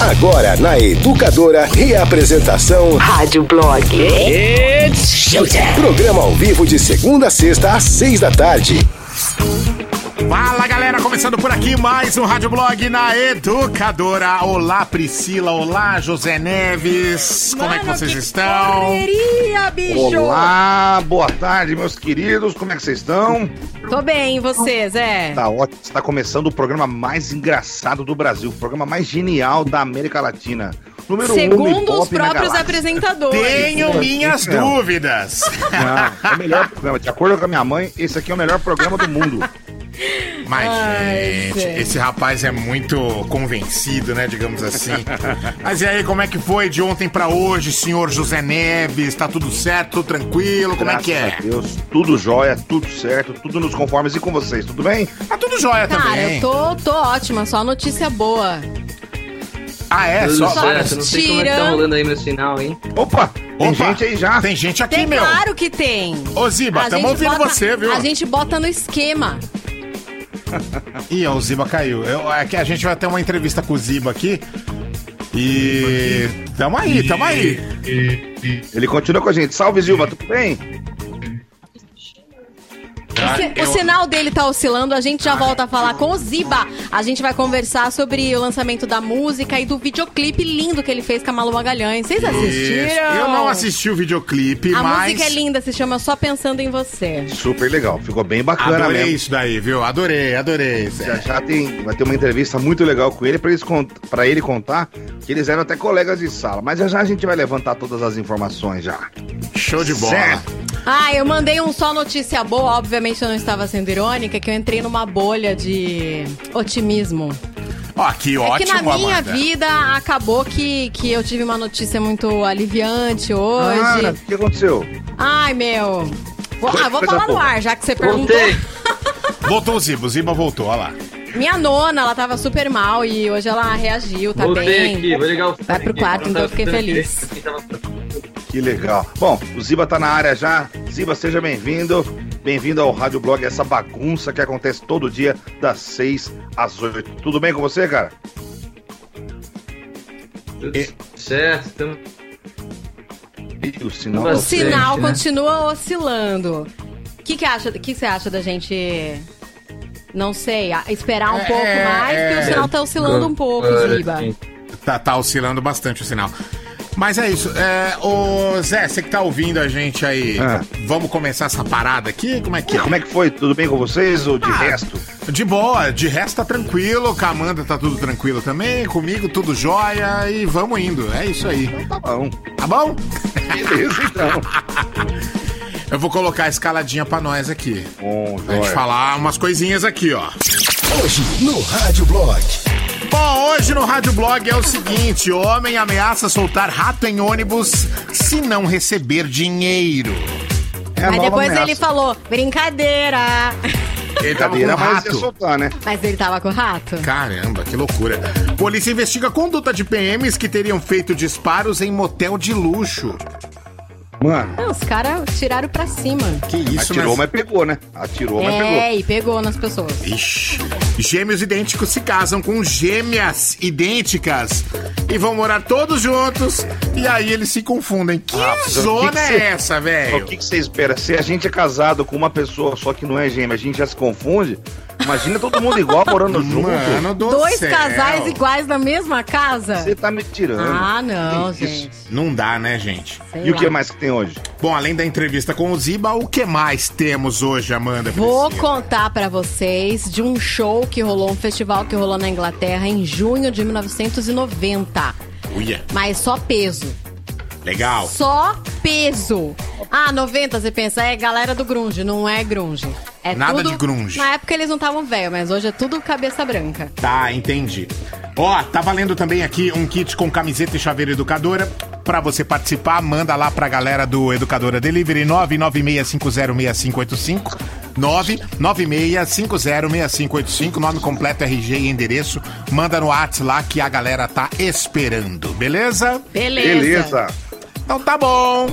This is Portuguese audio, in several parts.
Agora na Educadora, reapresentação Rádio Blog. It's showtime. Programa ao vivo de segunda a sexta às seis da tarde. Fala galera, começando por aqui mais um Rádio Blog na Educadora. Olá Priscila, olá José Neves, como é que Mano, vocês que estão? Correria, bicho! Olá, boa tarde, meus queridos. Como é que vocês estão? Tô bem, e vocês, é? Tá ótimo. Está começando o programa mais engraçado do Brasil, o programa mais genial da América Latina. Número um Segundo Ibope os próprios apresentadores. Tenho minhas Não. dúvidas. Não, é o melhor programa. De acordo com a minha mãe, esse aqui é o melhor programa do mundo. Mas, Ai, gente, gente. esse rapaz é muito convencido, né, digamos assim. Mas e aí, como é que foi de ontem pra hoje, senhor José Neves? Tá tudo certo, tudo tranquilo? Como é que é? Graças a Deus, tudo jóia, tudo certo, tudo nos conformes. E com vocês, tudo bem? Tá tudo jóia Cara, também. eu tô, tô ótima, só notícia boa. Ah, é? Tudo Só... certo, não sei como é que tá rolando aí meu sinal, hein? Opa, tem Opa, gente aí já. Tem gente aqui, Tem, meu. claro que tem. Ô, Ziba, A tamo gente ouvindo bota- você, viu? A gente bota no esquema. Ih, ó, o Ziba caiu. Eu, é que a gente vai ter uma entrevista com o Ziba aqui. E. Tamo aí, tamo aí. Ele continua com a gente. Salve, Zilva, tudo bem? O, si- o sinal dele tá oscilando, a gente já volta a falar com o Ziba. A gente vai conversar sobre o lançamento da música e do videoclipe lindo que ele fez com a Malu Magalhães. Vocês assistiram? Isso. Eu não assisti o videoclipe, A mas. música é linda, se chama Só Pensando em Você. Super legal, ficou bem bacana Adorei mesmo. isso daí, viu? Adorei, adorei. Já já tem, vai ter uma entrevista muito legal com ele pra eles cont- pra ele contar que eles eram até colegas de sala. Mas já já a gente vai levantar todas as informações já. Show de bola. Certo. Ah, eu mandei um só notícia boa, obviamente eu não estava sendo irônica, que eu entrei numa bolha de otimismo. Ó, que é ótimo, que na minha Amanda. vida acabou que, que eu tive uma notícia muito aliviante Ah, hoje. o que aconteceu? Ai, meu. Vou, ah, vou falar no ar, já que você perguntou. Voltei. Voltou o Ziba, o Ziba voltou, ó lá. Minha nona, ela tava super mal e hoje ela reagiu, tá Voltei bem. aqui, vou ligar o Vai pro quarto, então eu fiquei feliz. Que legal. Bom, o Ziba tá na área já. Ziba, seja bem-vindo. Bem-vindo ao Rádio Blog, essa bagunça que acontece todo dia, das 6 às 8. Tudo bem com você, cara? Tudo certo, O sinal. Mas- O sinal né? continua oscilando. O que, que, acha, que você acha da gente. Não sei, esperar um É, pouco é, mais, porque é. o sinal tá oscilando um pouco, Ziba. sim. Tá, tá oscilando bastante o sinal. Mas é isso. É, ô Zé, você que tá ouvindo a gente aí, Ah. vamos começar essa parada aqui? Como é que é? Como é que foi? Tudo bem com vocês ou de Ah, resto? De boa, de resto tá tranquilo, com a Amanda tá tudo tranquilo também, comigo tudo jóia e vamos indo. É isso aí. Tá bom. Tá bom? Beleza, então. Eu vou colocar a escaladinha pra nós aqui. Bom, Pra gente falar umas coisinhas aqui, ó. Hoje no Rádio Blog. Bom, hoje no Rádio Blog é o seguinte: homem ameaça soltar rato em ônibus se não receber dinheiro. É Mas depois ameaça. ele falou, brincadeira. Ele tava com rato. soltar, né? Mas ele tava com o rato? Caramba, que loucura. Polícia investiga a conduta de PMs que teriam feito disparos em motel de luxo. Mano, Não, os caras tiraram pra cima. Que isso, atirou, né? mas pegou, né? Atirou, mas pegou. É, e pegou nas pessoas. Ixi. Gêmeos idênticos se casam com gêmeas idênticas e vão morar todos juntos e aí eles se confundem. Que Ah, mas o zona que que é cê- essa, O velho? que, que você espera? Se a gente é casado com uma pessoa só que não é gêmea, a gente já se confunde? Imagina todo mundo igual morando junto. Mano do Dois céu. casais iguais na mesma casa? Você tá me tirando. Ah, não, isso? gente. Não dá, né, gente? Sei E o que lá. mais que tem hoje? Bom, além da entrevista com o Ziba, o que mais temos hoje, Amanda? Vou Priscila? contar pra vocês de um show que rolou, um festival que rolou na Inglaterra em junho de 1990. Uia, Mas só peso. Legal. Só peso. Ah, 90, você pensa, é galera do grunge. Não é grunge. É Nada tudo- de grunge. Na época eles não estavam velhos, mas hoje é tudo cabeça branca. Tá, entendi. Ó, tá valendo também aqui um kit com camiseta e chaveiro educadora. Pra você participar, manda lá pra galera do Educadora Delivery 996506585. 996506585. Nome completo, RG e endereço. Manda no WhatsApp lá que a galera tá esperando, beleza? Beleza. Beleza. Então tá bom.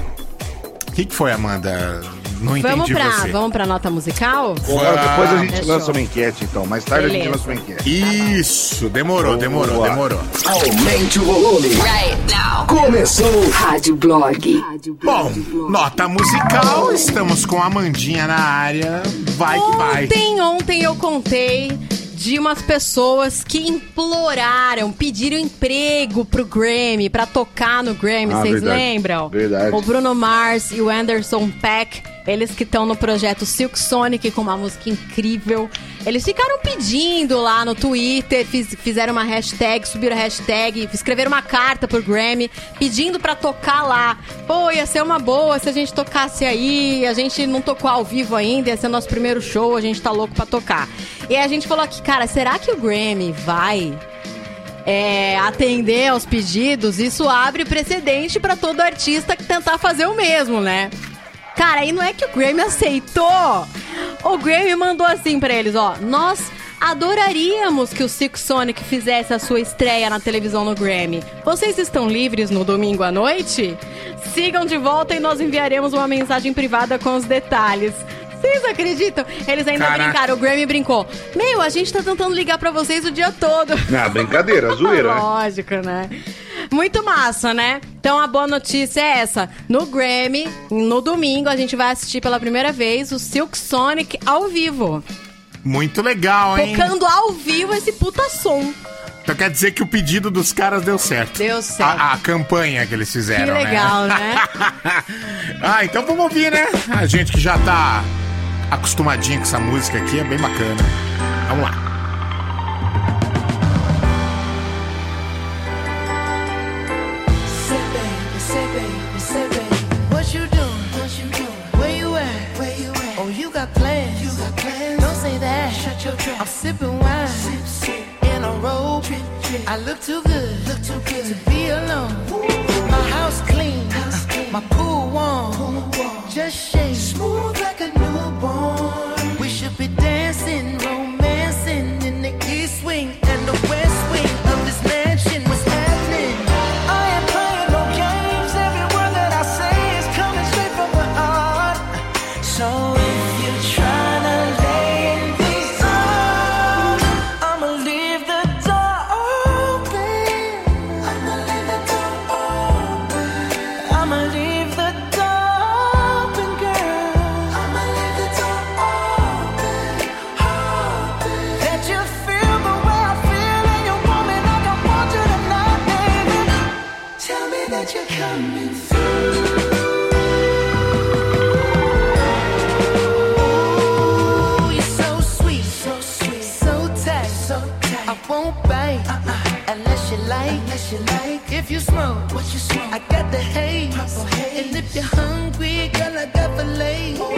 O que, que foi, Amanda? Não Vamos entendi pra, você. vamos pra nota musical? Agora, depois a gente Fechou. lança uma enquete, então. Mais tarde a gente Beleza. lança uma enquete. Isso, demorou, demorou, Boa. demorou. Aumente o volume. Right now. Começou. Rádio Blog. Bom, nota musical, estamos com a Amandinha na área. Vai que vai. Ontem, ontem eu contei de umas pessoas que imploraram, pediram emprego pro Grammy, pra tocar no Grammy, Ah, vocês lembram? Verdade. O Bruno Mars e o Anderson Peck, eles que estão no projeto Silk Sonic com uma música incrível. Eles ficaram pedindo lá no Twitter, fiz- fizeram uma hashtag, subiram a hashtag, escreveram uma carta pro Grammy, pedindo pra tocar lá. Pô, ia ser uma boa se a gente tocasse aí. A gente não tocou ao vivo ainda, ia ser nosso primeiro show, a gente tá louco pra tocar. E aí a gente falou aqui, cara, será que o Grammy vai é, atender aos pedidos? Isso abre precedente pra todo artista que tentar fazer o mesmo, né? Cara, aí não é que o Grammy aceitou. O Grammy mandou assim pra eles, ó. Nós adoraríamos que o Silk Sonic fizesse a sua estreia na televisão no Grammy. Vocês estão livres no domingo à noite? Sigam de volta e nós enviaremos uma mensagem privada com os detalhes. Vocês acreditam? Eles ainda Caraca. brincaram, o Grammy brincou. Meu, a gente tá tentando ligar pra vocês o dia todo. Ah, brincadeira, zoeira, né? Lógico, né? Muito massa, né? Então a boa notícia é essa. No Grammy, no domingo, a gente vai assistir pela primeira vez o Silk Sonic ao vivo. Muito legal, hein? Tocando ao vivo esse puta som. Então quer dizer que o pedido dos caras deu certo. Deu certo. A, a campanha que eles fizeram, Que legal, né? ah, então vamos ouvir, né? A gente que já tá acostumadinho com essa música aqui, é bem bacana. Vamos lá. Oh. I'm sipping wine, sip, sip. in a robe. Drip, drip. I look too good, look too good to be alone. My house clean, house clean. my pool warm. Pool warm. Just shake smooth If you smoke, what you smoke? I got the haze. And if you're hungry, girl, I got filet. Ooh,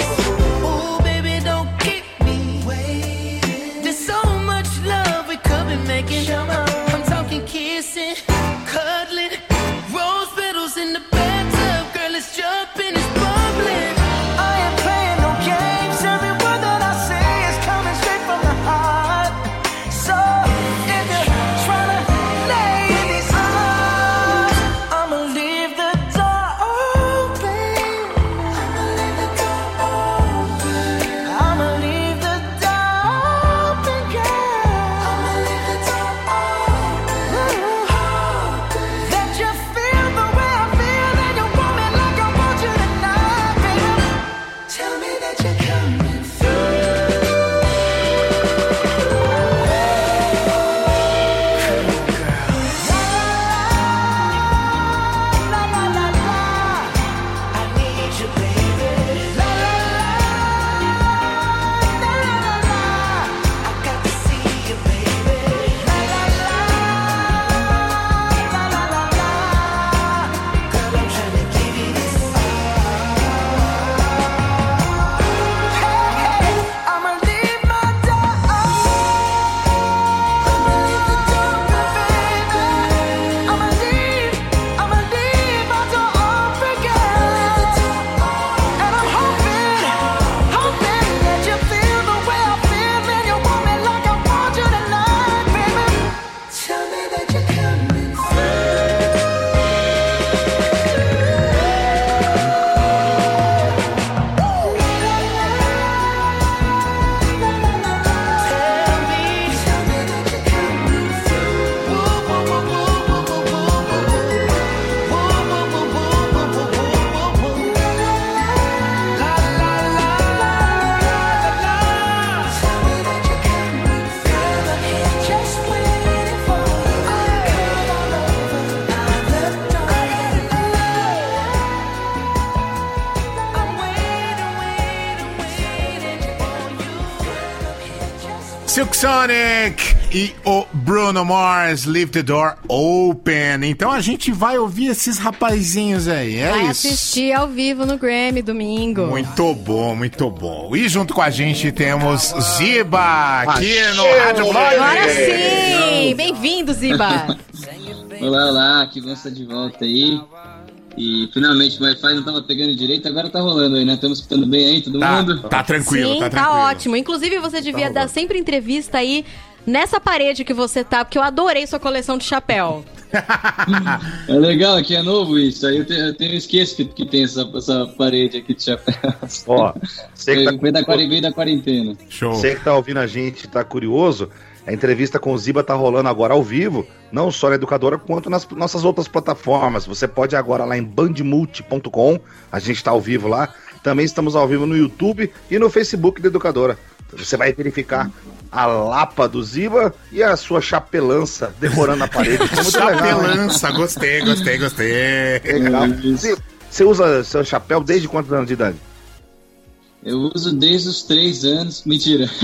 Silk Sonic e o Bruno Mars, Leave the Door Open. Então a gente vai ouvir esses rapazinhos aí, é Vai isso. assistir ao vivo no Grammy domingo. Muito bom, muito bom. E junto com a gente temos Ziba aqui no Rádio Blog. Agora sim! Bem-vindo, Ziba! Olá, olá, que bom estar de volta aí. E finalmente o Wi-Fi não tava pegando direito, agora tá rolando aí, né? Estamos escutando bem aí, todo Tá, mundo? tá tranquilo, sim, tá tá, tranquilo. ótimo. Inclusive, você devia dar sempre entrevista aí nessa parede que você tá, porque eu adorei sua coleção de chapéu. É legal, aqui é novo isso. Aí eu tenho, eu tenho esqueço que, que tem essa, essa parede aqui de chapéu. Ó, você que, tá, da quarentena. Show. você que tá ouvindo a gente, tá curioso, a entrevista com o Ziba tá rolando agora ao vivo, não só na Educadora, quanto nas nossas outras plataformas. Você pode ir agora lá em bandmulti.com, a gente tá ao vivo lá. Também estamos ao vivo no YouTube e no Facebook da Educadora. Você vai verificar a lapa do Ziba e a sua chapelança decorando a parede. Legal, né? Chapelança, gostei, gostei, gostei. Legal. Você- Você usa seu chapéu desde quantos anos de idade? Eu uso desde os três anos. Mentira.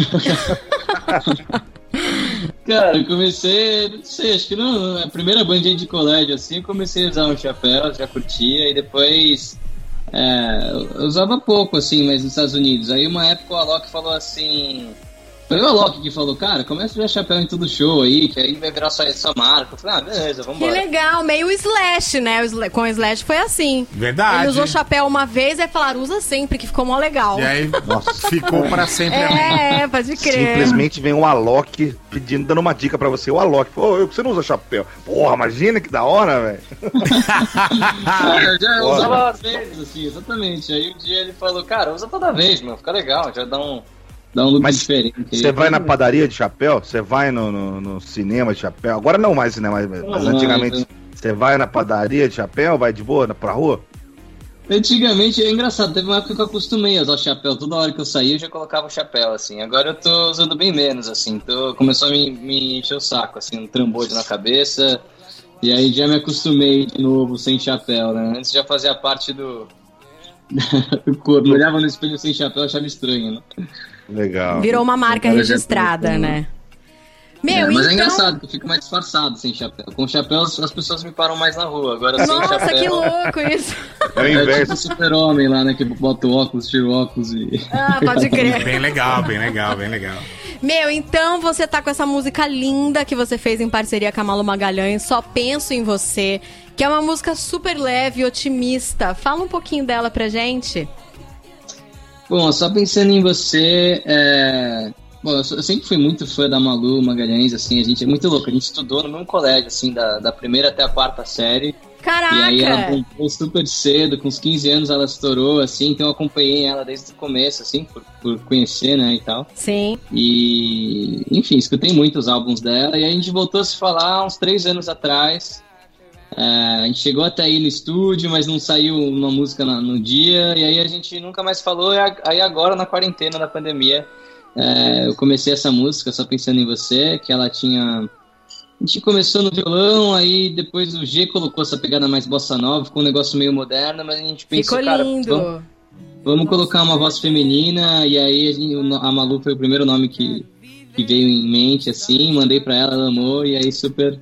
Cara, eu comecei, não sei, acho que não, a primeira bandinha de colégio assim, comecei a usar um chapéu, já curtia, e depois é, eu usava pouco assim, mas nos Estados Unidos. Aí uma época o Alok falou assim. Foi o Alok que falou, cara, começa a usar chapéu em todo show aí, que aí vai virar sua, sua marca. Eu falei, ah, beleza, Que vambora. legal, meio Slash, né? O Com o Slash foi assim. Verdade. Ele usou chapéu uma vez e falaram, usa sempre, que ficou mó legal. E aí, ficou pra sempre. É, pode crer. Simplesmente vem um Alok pedindo, dando uma dica pra você. O Alok, pô, eu- você não usa chapéu. Porra, imagina que da hora, velho. Ah, eu já usava às vezes, assim, exatamente. Aí um dia ele falou, cara, usa toda vez, mano, fica legal, já dá um, dá um look Mas diferente. Você vai na padaria de chapéu? Você vai no, no- no cinema de chapéu? Agora não mais cinema, mas, Não, antigamente. Você vai na padaria de chapéu, vai de boa na- pra rua? Antigamente é engraçado, teve uma época que eu acostumei a usar chapéu. Toda hora que eu saía eu já colocava o chapéu, assim. Agora eu tô usando bem menos, assim. Tô, começou a me, me encher o saco, assim, um trambolho na cabeça. E aí já me acostumei de novo sem chapéu, né? Antes já fazia parte do, do corpo. Eu olhava no espelho sem chapéu achava estranho, né? Legal. Virou uma marca já registrada, né? É, Meu, mas então... é engraçado que eu fico mais disfarçado sem chapéu. Com chapéu as as pessoas me param mais na rua. Agora sem Nossa, chapéu. que louco isso. É o É tipo inverso. o super-homem lá, né? Que bota o óculos, tira o óculos e. Ah, pode crer. Bem legal, bem legal, bem legal. Meu, então você tá com essa música linda que você fez em parceria com a Malu Magalhães, Só Penso em Você, que é uma música super leve e otimista. Fala um pouquinho dela pra gente. Bom, só pensando em você. É... Bom, eu sempre fui muito fã da Malu Magalhães, assim, a gente é muito louco. A gente estudou no mesmo colégio, assim, da, da primeira até a quarta série. Caraca! E aí ela bombou super cedo, com uns 15 anos ela estourou, assim, então eu acompanhei ela desde o começo, assim, por, por conhecer, né, e tal. Sim. E, enfim, escutei muitos álbuns dela e a gente voltou a se falar uns três anos atrás. É, a gente chegou até aí no estúdio, mas não saiu uma música na- no dia, e aí a gente nunca mais falou. E aí agora, na quarentena, na pandemia, é, eu comecei essa música, Só Pensando em Você, que ela tinha. A gente começou no violão, aí depois o G colocou essa pegada mais bossa nova, ficou um negócio meio moderno, mas a gente pensou, Ficou cara, lindo. vamos- Vamos colocar uma voz feminina, e aí a, gente- no- a Malu foi o primeiro nome que, que veio em mente, assim, mandei pra ela, ela amou, e aí super,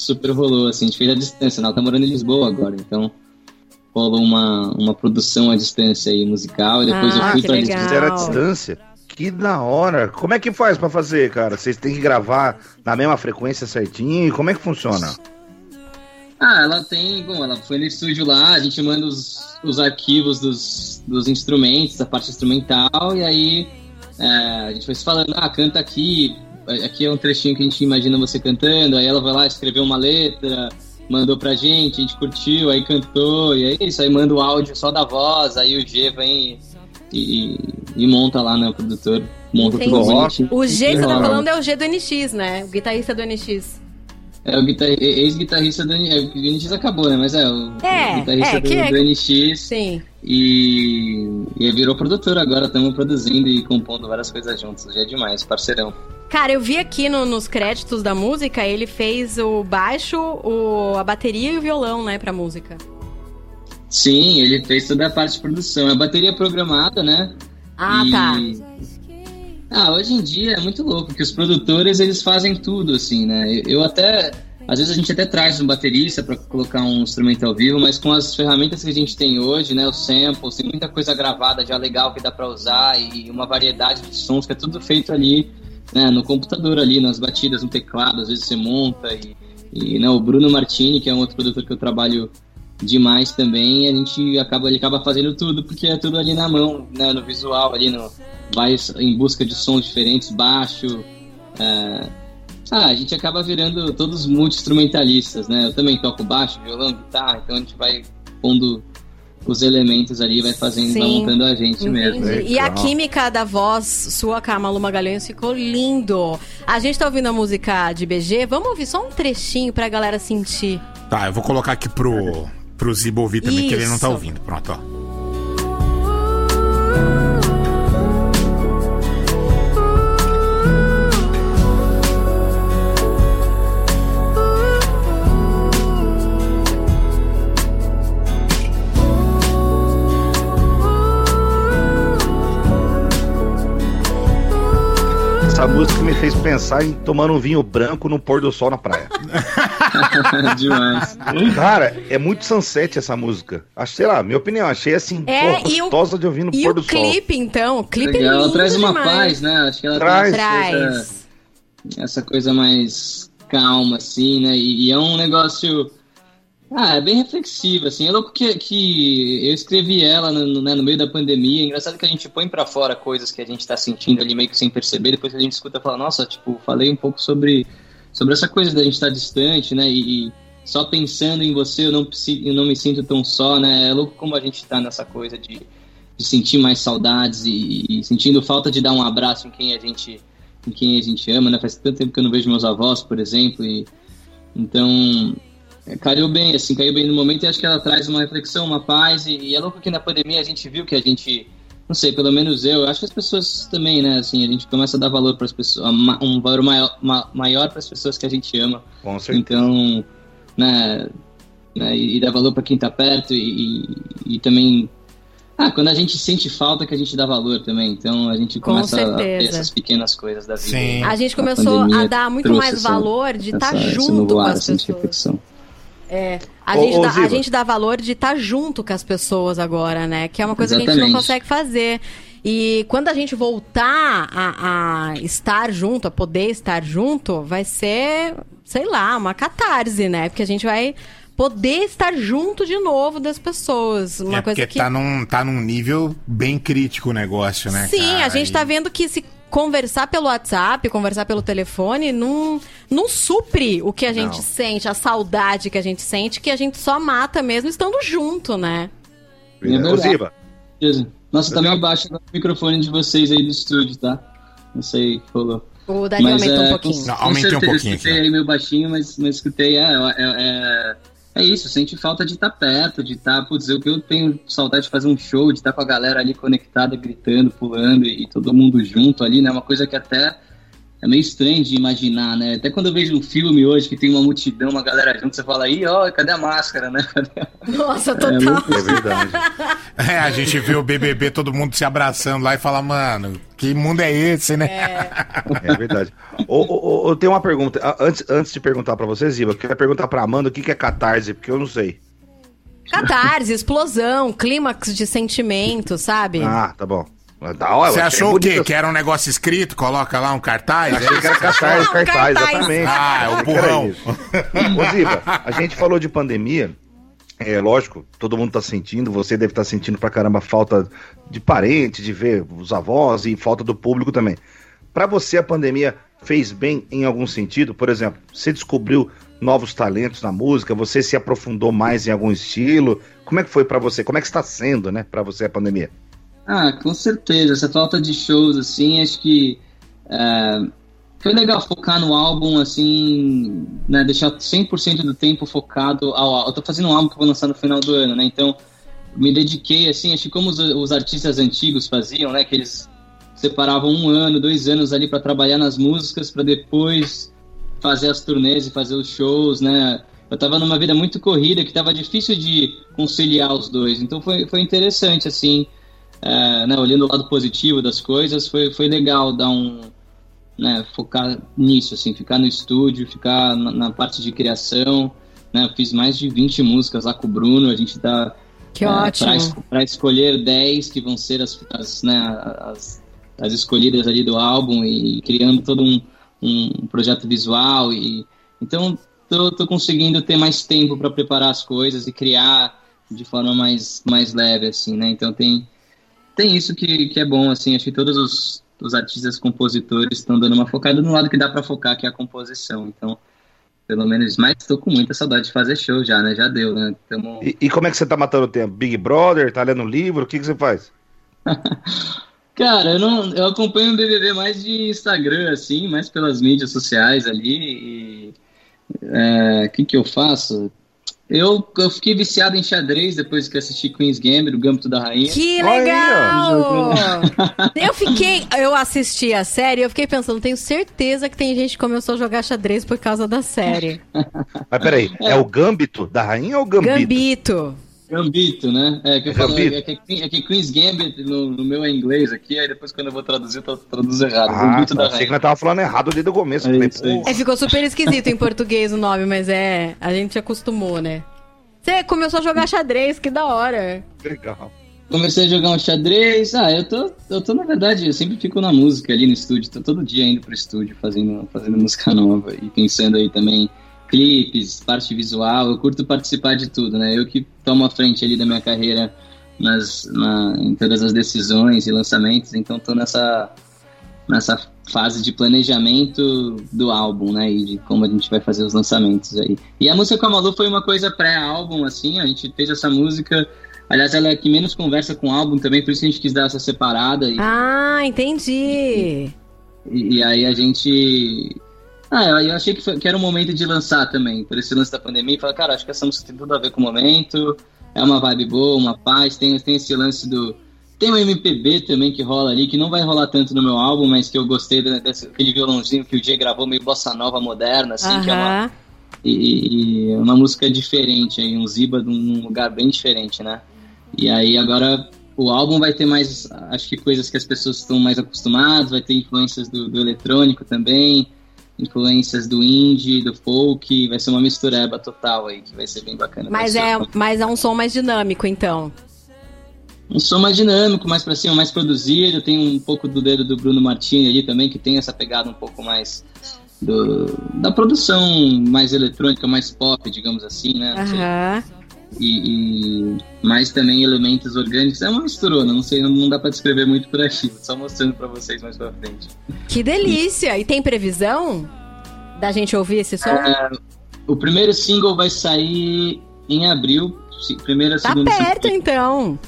super rolou, assim, a gente fez a distância, ela tá morando em Lisboa agora, então rolou uma, uma produção à distância aí, musical, e depois Ah, eu fui pra legal. Lisboa. Fizeram a distância. Que da hora. Como é que faz pra fazer, cara? Vocês têm que gravar na mesma frequência certinho? Como é que funciona? Ah, ela tem, bom, ela foi no estúdio lá, a gente manda os, os arquivos dos, dos instrumentos, da parte instrumental, e aí é, a gente foi se falando, ah, canta aqui, aqui é um trechinho que a gente imagina você cantando, aí ela vai lá, escreveu uma letra, mandou pra gente, a gente curtiu, aí cantou, e é isso, aí manda o áudio só da voz, aí o G vem e, e, e monta lá, né, o produtor, monta Entendi. tudo bonitinho. O G que você tá falando é o G do NX, né? O guitarrista do NX. É o guitar- ex-guitarrista do NX, é, o NX acabou, né, mas é, o É, guitarrista é, do, que é- do NX... Sim. E, e virou produtor agora, estamos produzindo e compondo várias coisas juntos. Já é demais, parceirão. Cara, eu vi aqui no- nos créditos da música, ele fez o baixo, o, a bateria e o violão, né, pra música. Sim, ele fez toda a parte de produção. A bateria programada, né? Ah, e, tá. Ah, hoje em dia é muito louco, que os produtores eles fazem tudo, assim, né? Eu até. Às vezes a gente até traz um baterista para colocar um instrumento ao vivo, mas com as ferramentas que a gente tem hoje, né? Os samples, tem muita coisa gravada já legal que dá para usar e uma variedade de sons que é tudo feito ali, né? No computador ali, nas batidas, no teclado, às vezes você monta e, e né, o Bruno Martini, que é um outro produtor que eu trabalho demais também, a gente acaba, ele acaba fazendo tudo, porque é tudo ali na mão, né, no visual, ali no, vai em busca de sons diferentes, baixo. É, ah, a gente acaba virando todos multi-instrumentalistas, né? Eu também toco baixo, violão, guitarra, então a gente vai pondo os elementos ali, vai fazendo, vai Sim. montando a gente mesmo. Entendi. E a química da voz sua Malu Magalhães ficou lindo. A gente tá ouvindo a música de BG, vamos ouvir só um trechinho pra galera sentir. Tá, eu vou colocar aqui pro, pro Zibo ouvir também, que ele não tá Isso. ouvindo. Pronto, ó. Essa música me fez pensar em tomar um vinho branco no pôr do sol na praia. Demais. Cara, é muito sunset essa música. Acho, sei lá, minha opinião, achei assim, É, pô, e o- gostosa de ouvir no E pôr o do sol. clipe, então? O clipe é Legal, lindo ela traz uma demais. paz, né? Acho que ela Traz. traz essa, essa coisa mais calma, assim, né? E, e é um negócio. Ah, é bem reflexivo, assim. É louco que, que eu escrevi ela no, né, no meio da pandemia. É engraçado que a gente põe pra fora coisas que a gente tá sentindo ali meio que sem perceber. Depois a gente escuta, fala, nossa, tipo, falei um pouco sobre, sobre essa coisa da gente estar distante, né? E, e só pensando em você eu não, eu não me sinto tão só, né? É louco como a gente tá nessa coisa de, de sentir mais saudades e, e sentindo falta de dar um abraço em quem a gente em quem a gente ama, né? Faz tanto tempo que eu não vejo meus avós, por exemplo, e então caiu bem, assim, caiu bem no momento e acho que ela traz uma reflexão, uma paz e, e é louco que na pandemia a gente viu que a gente, não sei, pelo menos eu, acho que as pessoas também, né? Assim, a gente começa a dar valor para as pessoas, um valor maior, ma- maior para as pessoas que a gente ama. Com certeza. Então, né, né, e e dar valor para quem tá perto e, e, e também ah, quando a gente sente falta que a gente dá valor também. Então a gente Com começa a ter essas pequenas coisas da vida. Sim. A gente começou pandemia a dar muito mais essa- valor de estar esse junto novo com ar, as assim, de pessoas. reflexão. A, Ô, gente ô, dá, a gente dá valor de estar junto com as pessoas agora, né? Que é uma coisa que a gente não Exatamente. consegue fazer. E quando a gente voltar a, a estar junto, a poder estar junto, vai ser, sei lá, uma catarse, né? Porque a gente vai poder estar junto de novo das pessoas. Uma é coisa porque que. tá, num, tá num nível bem crítico o negócio, né? Sim, cara? a gente tá E- vendo que se conversar pelo WhatsApp, conversar pelo telefone, não, não supre o que a gente Não. sente, a saudade que a gente sente, que a gente só mata mesmo estando junto, né? É verdade. Nossa, tá meio baixo o microfone de vocês aí do estúdio, tá? Não sei o que rolou. O Dani aumentou um é, pouquinho. Com, Não, aumentei um pouquinho eu escutei aqui, meio baixinho, mas, mas escutei. É, é, é, isso, sente falta de estar perto, de estar. putz, eu, eu tenho saudade de fazer um show, de estar com a galera ali conectada, gritando, pulando e, todo mundo junto ali, né? Uma coisa que até é meio estranho de imaginar, né? Até quando eu vejo um filme hoje que tem uma multidão, uma galera junto, você fala, ih, ó, cadê a máscara, né? Cadê. Nossa, É, total. muito- é verdade. É, a gente vê o BBB, todo mundo se abraçando lá e fala, mano, que mundo é esse, né? É verdade. Ô, ô, ô, eu tenho uma pergunta. Antes, antes de perguntar pra você, Ziba, eu queria perguntar pra Amanda o que que é catarse, porque eu não sei. Catarse, explosão, clímax de sentimento, sabe? Ah, tá bom. Da hora, Você achou o quê? bonito. Que era um negócio escrito? Coloca lá um cartaz? Achei que era Não, cartaz, cartaz. exatamente. Ah, é o burrão. Ô, Ziba, a gente falou de pandemia. É lógico, todo mundo tá sentindo, você deve estar sentindo pra caramba falta de parente, de ver os avós e falta do público também. Pra você, a pandemia fez bem em algum sentido? Por exemplo, você descobriu novos talentos na música, você se aprofundou mais em algum estilo? Como é que foi pra você? Como é que está sendo, né, pra você a pandemia? Ah, com certeza. Essa falta de shows, assim, acho que é, foi legal focar no álbum, assim, né, deixar 100% do tempo focado ao álbum. Eu tô fazendo um álbum que vou lançar no final do ano, né, então me dediquei, assim, acho que como os, os artistas antigos faziam, né, que eles separavam um ano, dois anos ali para trabalhar nas músicas, para depois fazer as turnês e fazer os shows, né, eu tava numa vida muito corrida, que tava difícil de conciliar os dois, então foi, foi interessante, assim, é, né, olhando o lado positivo das coisas, foi, foi legal dar um. Né, focar nisso, assim, ficar no estúdio, ficar na, na parte de criação. Né, eu fiz mais de 20 músicas lá com o Bruno, a gente tá. Que é, ótimo. Para escolher 10 que vão ser as, as, né, as, as escolhidas ali do álbum e criando todo um, um projeto visual. e Então, tô, tô conseguindo ter mais tempo para preparar as coisas e criar de forma mais, mais leve, assim, né? Então tem, tem isso que, que é bom, assim, acho que todos os, os artistas compositores estão dando uma focada no lado que dá para focar, que é a composição. Então, pelo menos, mas estou com muita saudade de fazer show já, né? Já deu, né? Tamo... E, e como é que você tá matando o tempo? Big Brother, tá lendo livro, o que, que você faz? Cara, eu não, eu acompanho o BBB mais de Instagram, assim, mais pelas mídias sociais ali. E é, o que que eu faço? Eu, eu fiquei viciado em xadrez depois que assisti Queen's Gambit, o Gambito da Rainha. Que legal! eu fiquei, eu assisti a série, eu fiquei pensando, tenho certeza que tem gente que começou a jogar xadrez por causa da série. Mas peraí, é o Gambito da rainha ou Gambito? Gambito. Gambito, né? É que eu falo, Gambito? é que, é que Queen's Gambit no, no meu é inglês aqui, aí depois quando eu vou traduzir, eu traduzo errado. Ah, Gambito tá, da achei que nós tava falando errado desde o começo. É Falei, isso É, ficou super esquisito em português o nome, mas é. A gente acostumou, né? Você começou a jogar xadrez, que da hora. legal. Comecei a jogar um xadrez. Ah, eu tô, eu tô, na verdade, eu sempre fico na música ali no estúdio, tô todo dia indo pro estúdio fazendo, fazendo música nova e pensando aí também clipes, parte visual. Eu curto participar de tudo, né? Eu que tomo a frente ali da minha carreira nas, na, em todas as decisões e lançamentos, então tô nessa, nessa fase de planejamento do álbum, né? E de como a gente vai fazer os lançamentos aí. E a música com a Malu foi uma coisa pré-álbum, assim, a gente fez essa música. Aliás, ela é que menos conversa com o álbum também, por isso a gente quis dar essa separada. E, Ah, entendi. e, e aí a gente. Ah, eu, achei que, foi- que era o momento de lançar também, por esse lance da pandemia. E falei, cara, acho que essa música tem tudo a ver com o momento. É uma vibe boa, uma paz. Tem, tem esse lance do. Tem um MPB também que rola ali, que não vai rolar tanto no meu álbum, mas que eu gostei da- desse, aquele violãozinho que o Jay gravou, meio bossa nova moderna, assim, que é uma, e, e uma música diferente aí, um Ziba num lugar bem diferente, né? E aí agora o álbum vai ter mais, acho que coisas que as pessoas estão mais acostumadas, vai ter influências do, do eletrônico também, influências do indie, do folk, vai ser uma mistureba total aí, que vai ser bem bacana. Mas é, ser mas é um som mais dinâmico, então. Um som mais dinâmico, mais pra cima, mais produzido, tem um pouco do dedo do Bruno Martini ali também, que tem essa pegada um pouco mais do, da produção mais eletrônica, mais pop, digamos assim, né? Aham. E, e mais também elementos orgânicos. É uma misturona, não sei, não, não dá pra descrever muito por aqui, só mostrando pra vocês mais pra frente. Que delícia! E tem previsão da gente ouvir esse som? É, o primeiro single vai sair em abril, primeira, tá segunda, perto, então.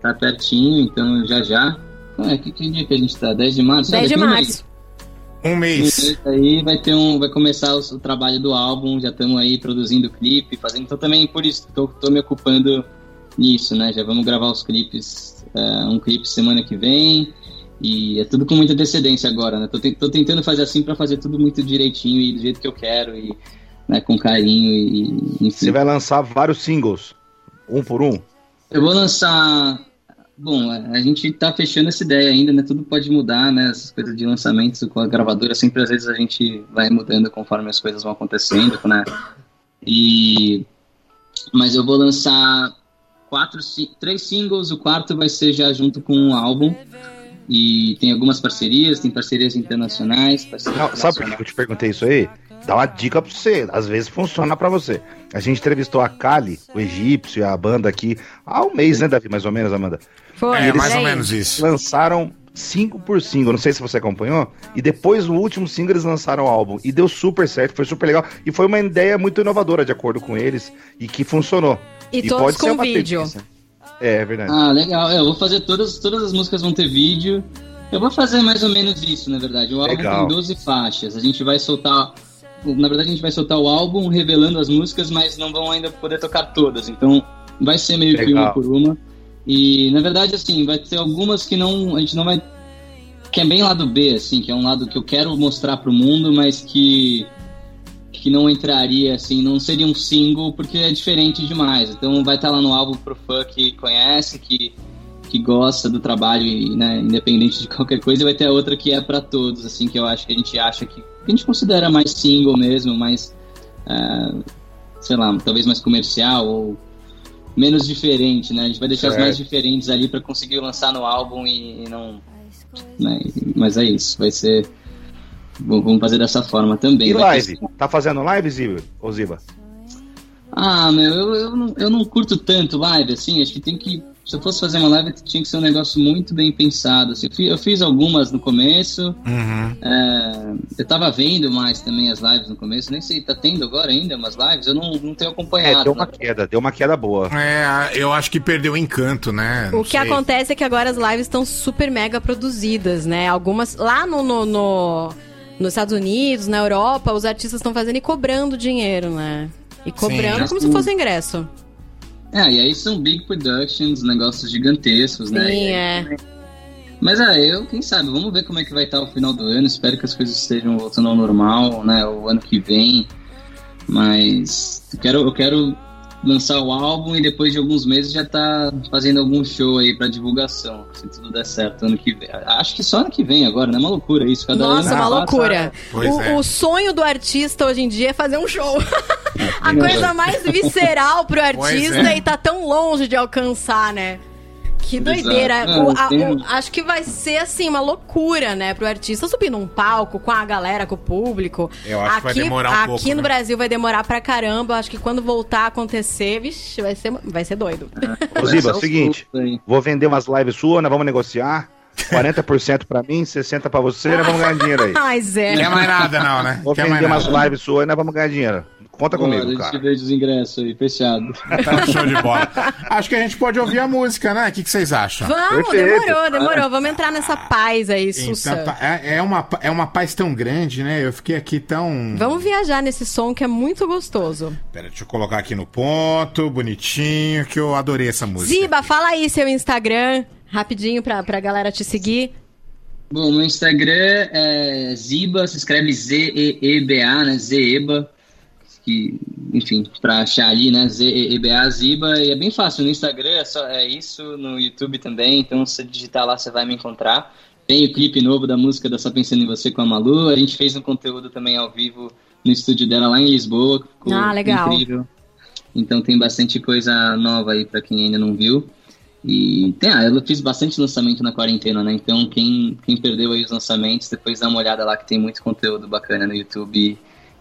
tá pertinho, então já já. Ah, que, que dia que a gente tá? 10 de março? Ah, 10 de daqui um março. Um mês. Um aí vai ter um, vai começar o, o trabalho do álbum, já estamos aí produzindo clipe, fazendo, então também por isso tô, tô me ocupando nisso, né? Já vamos gravar os clipes, é, um clipe semana que vem. E é tudo com muita antecedência agora, né? Tô, te- tô tentando fazer assim pra fazer tudo muito direitinho e do jeito que eu quero e né, com carinho e enfim. Você vai lançar vários singles, um por um. Eu vou lançar. Bom, a gente tá fechando essa ideia ainda, né? Tudo pode mudar, né? Essas coisas de lançamentos com a gravadora, sempre às vezes a gente vai mudando conforme as coisas vão acontecendo, né? E. Mas eu vou lançar quatro, três singles, o quarto vai ser já junto com um álbum. E tem algumas parcerias, tem parcerias internacionais. Parcerias Não, sabe por que eu te perguntei isso aí? Dá uma dica pra você, às vezes funciona pra você. A gente entrevistou a Kali, o egípcio, a banda aqui, há um mês, né, Davi? Mais ou menos, Amanda? Foi, É, por mais ou aí. menos isso. Lançaram cinco por single, não sei se você acompanhou. E depois, o último single, eles lançaram o álbum. E deu super certo, foi super legal. E foi uma ideia muito inovadora, de acordo com eles, e que funcionou. E todos com uma vídeo. tendência. É, é verdade. Ah, legal. É, eu vou fazer todas, todas as músicas vão ter vídeo. Eu vou fazer mais ou menos isso, na verdade. O álbum Legal. tem 12 faixas. A gente vai soltar. Na verdade, a gente vai soltar o álbum revelando as músicas, mas não vão ainda poder tocar todas. Então, vai ser meio que Legal. uma por uma. E, na verdade, assim, vai ter algumas que não. A gente não vai. Que é bem lado B, assim, que é um lado que eu quero mostrar pro mundo, mas que. Que não entraria, assim, não seria um single, porque é diferente demais. Então vai estar lá no álbum pro fã que conhece, que, que gosta do trabalho, né, independente de qualquer coisa, e vai ter a outra que é para todos, assim, que eu acho que a gente acha que, que a gente considera mais single mesmo, mais, é, sei lá, talvez mais comercial ou menos diferente, né? A gente vai deixar as Certo. mais diferentes ali para conseguir lançar no álbum e, e não. né, Mas é isso, vai ser. Vamos fazer dessa forma também. E Vai ter- live? Tá fazendo live, Ziba? Ô, Ziba? Ah, meu, eu, eu, não, eu não curto tanto live, assim, acho que tem que. Se eu fosse fazer uma live, tinha que ser um negócio muito bem pensado. Assim. Eu, fiz, eu fiz algumas no começo, Uhum. é, eu tava vendo mais também as lives no começo, nem sei, tá tendo agora ainda umas lives? Eu não, não tenho É, acompanhado. deu uma né? queda, deu uma queda boa. É, eu acho que perdeu o encanto, né? Não O que sei. acontece é que agora as lives estão super mega produzidas, né? Algumas. Lá no, no, no- nos Estados Unidos, na Europa, os artistas estão fazendo e cobrando dinheiro, né? E cobrando Sim. como se fosse ingresso. É, e aí são big productions, negócios gigantescos, né? Sim, E aí- é. Mas é, eu, quem sabe, vamos ver como é que vai estar o final do ano. Espero que as coisas estejam voltando ao normal, né? O ano que vem. Mas eu quero, eu quero lançar o álbum e depois de alguns meses já tá fazendo algum show aí pra divulgação, se tudo der certo ano que vem. Acho que só ano que vem agora, né? Uma loucura isso. Cada Nossa, ano uma passa- loucura. O, é. o sonho do artista hoje em dia é fazer um show. A coisa mais visceral pro artista é. e tá tão longe de alcançar, né? Que doideira. Não, O- a- o- acho que vai ser assim uma loucura, né, pro artista subir num palco com a galera, com o público. Eu acho que vai demorar um aqui pouco, no né? Brasil vai demorar pra caramba. Acho que quando voltar a acontecer, vixe, vai ser, vai ser doido. Ô, Ziba, Só os seguinte, vou vender umas lives suas, nós vamos negociar. 40% pra mim, 60% pra você, nós vamos ganhar dinheiro aí. Ai, Zé. Quer mais nada, não, né? Vou Quer mais vender umas lives suas e nós vamos ganhar dinheiro. Conta Bora, comigo, a gente cara. os ingressos aí, fechado. Tá show de bola. Acho que a gente pode ouvir a música, né? O que, que vocês acham? Vamos, Perfeito. demorou, demorou. Vamos entrar nessa paz aí, Sussa. Então, é, é uma, é uma paz tão grande, né? Eu fiquei aqui tão. Vamos viajar nesse som que é muito gostoso. Pera, deixa eu colocar aqui no ponto, bonitinho, que eu adorei essa música. Ziba, fala aí seu Instagram, rapidinho pra, pra galera te seguir. Bom, meu Instagram é Ziba, se escreve Z-E-E-B-A, né? Zeba. Que, enfim, pra achar ali, né? Z-E-E-B-A, Ziba. E é bem fácil. No Instagram é, só, é isso, no YouTube também. Então, se você digitar lá, você vai me encontrar. Tem o clipe novo da música da Só Pensando em Você com a Malu. A gente fez um conteúdo também ao vivo no estúdio dela lá em Lisboa. Ficou Ah, legal. incrível. Então tem bastante coisa nova aí pra quem ainda não viu. E tem, ah, eu fiz bastante lançamento na quarentena, né? Então quem, quem perdeu aí os lançamentos, depois dá uma olhada lá que tem muito conteúdo bacana no YouTube.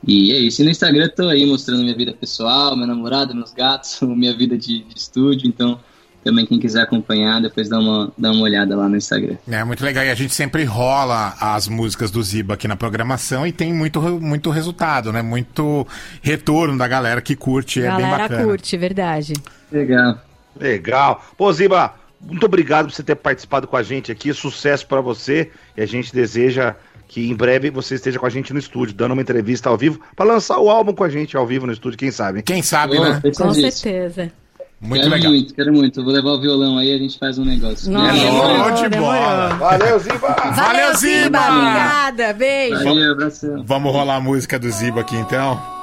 E é isso. E no Instagram eu tô aí mostrando minha vida pessoal, meu namorado, meus gatos, minha vida de, de estúdio. Então também quem quiser acompanhar, depois dá uma, dá uma olhada lá no Instagram. É muito legal. E a gente sempre rola as músicas do Ziba aqui na programação e tem muito, muito resultado, né? Muito retorno da galera que curte. É bem galera bacana. curte, verdade. Legal. Legal. Pô, Ziba, muito obrigado por você ter participado com a gente aqui. Sucesso pra você. E a gente deseja que em breve você esteja com a gente no estúdio, dando uma entrevista ao vivo, pra lançar o álbum com a gente ao vivo no estúdio, quem sabe. Quem sabe, Boa, né? Com certeza. Muito quero legal. muito, quero muito. Eu vou levar o violão aí a gente faz um negócio. Nossa, Show demorou, de bola. Valeu, Ziba! Valeu, Ziba! Obrigada, beijo. Valeu, abração. Vamos rolar a música do Ziba aqui então?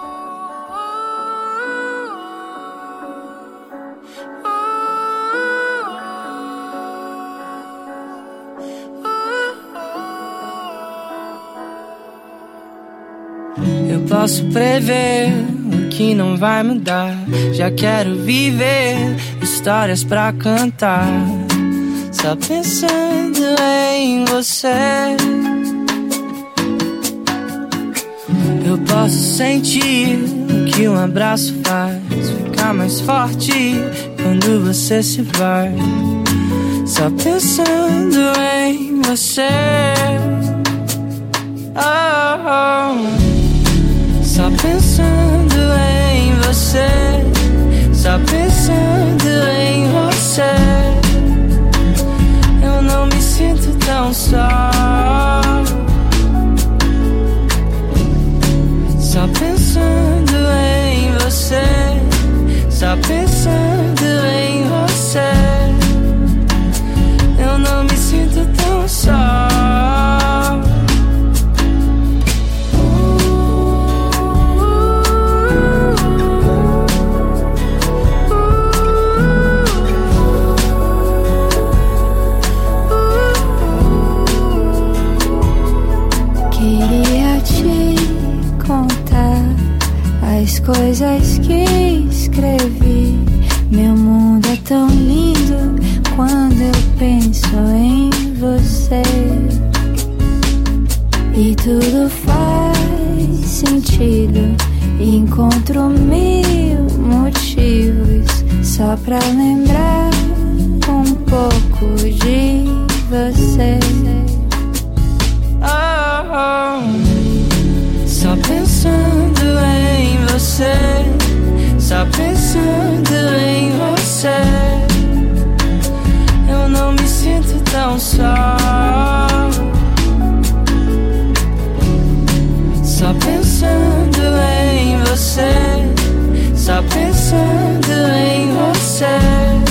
Posso prever o que não vai mudar. Já quero viver histórias pra cantar. Só pensando em você. Eu posso sentir o que um abraço faz. Ficar mais forte quando você se vai. Só pensando em você. Oh, oh. Só pensando em você, só pensando em você. Eu não me sinto tão só. Só pensando em você, só pensando em você. Eu não me sinto tão só. coisas que escrevi. Meu mundo é tão lindo quando eu penso em você. E tudo faz sentido. Encontro mil motivos só pra lembrar um pouco de você. Oh, oh. Só pensando em você. Só pensando em você. Eu não me sinto tão só. Só pensando em você. Só pensando em você.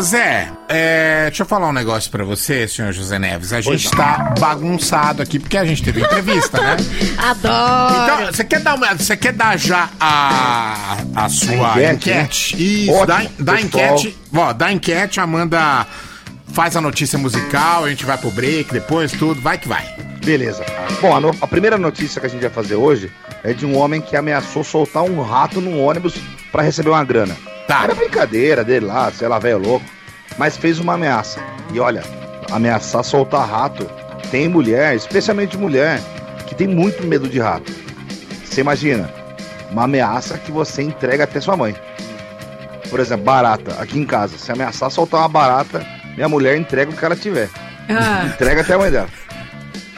Ô Zé, é, deixa eu falar um negócio pra você, senhor José Neves. A gente tá bagunçado aqui porque a gente teve entrevista, né? Adoro! Então, você quer dar uma, você quer dar já a, a sua Enquete, enquete? Isso, Ótimo, dá, dá enquete. Ó, dá enquete, Amanda faz a notícia musical, a gente vai pro break depois, tudo, vai que vai. Beleza. Bom, a, no- a primeira notícia que a gente vai fazer hoje é de um homem que ameaçou soltar um rato num ônibus pra receber uma grana. Tá. Era brincadeira dele lá, sei lá, velho louco. Mas fez uma ameaça. E olha, ameaçar soltar rato. Tem mulher, especialmente mulher, que tem muito medo de rato. Você imagina, uma ameaça que você entrega até sua mãe. Por exemplo, barata, aqui em casa. Se ameaçar soltar uma barata, minha mulher entrega o que ela tiver. Ah, Entrega até a mãe dela.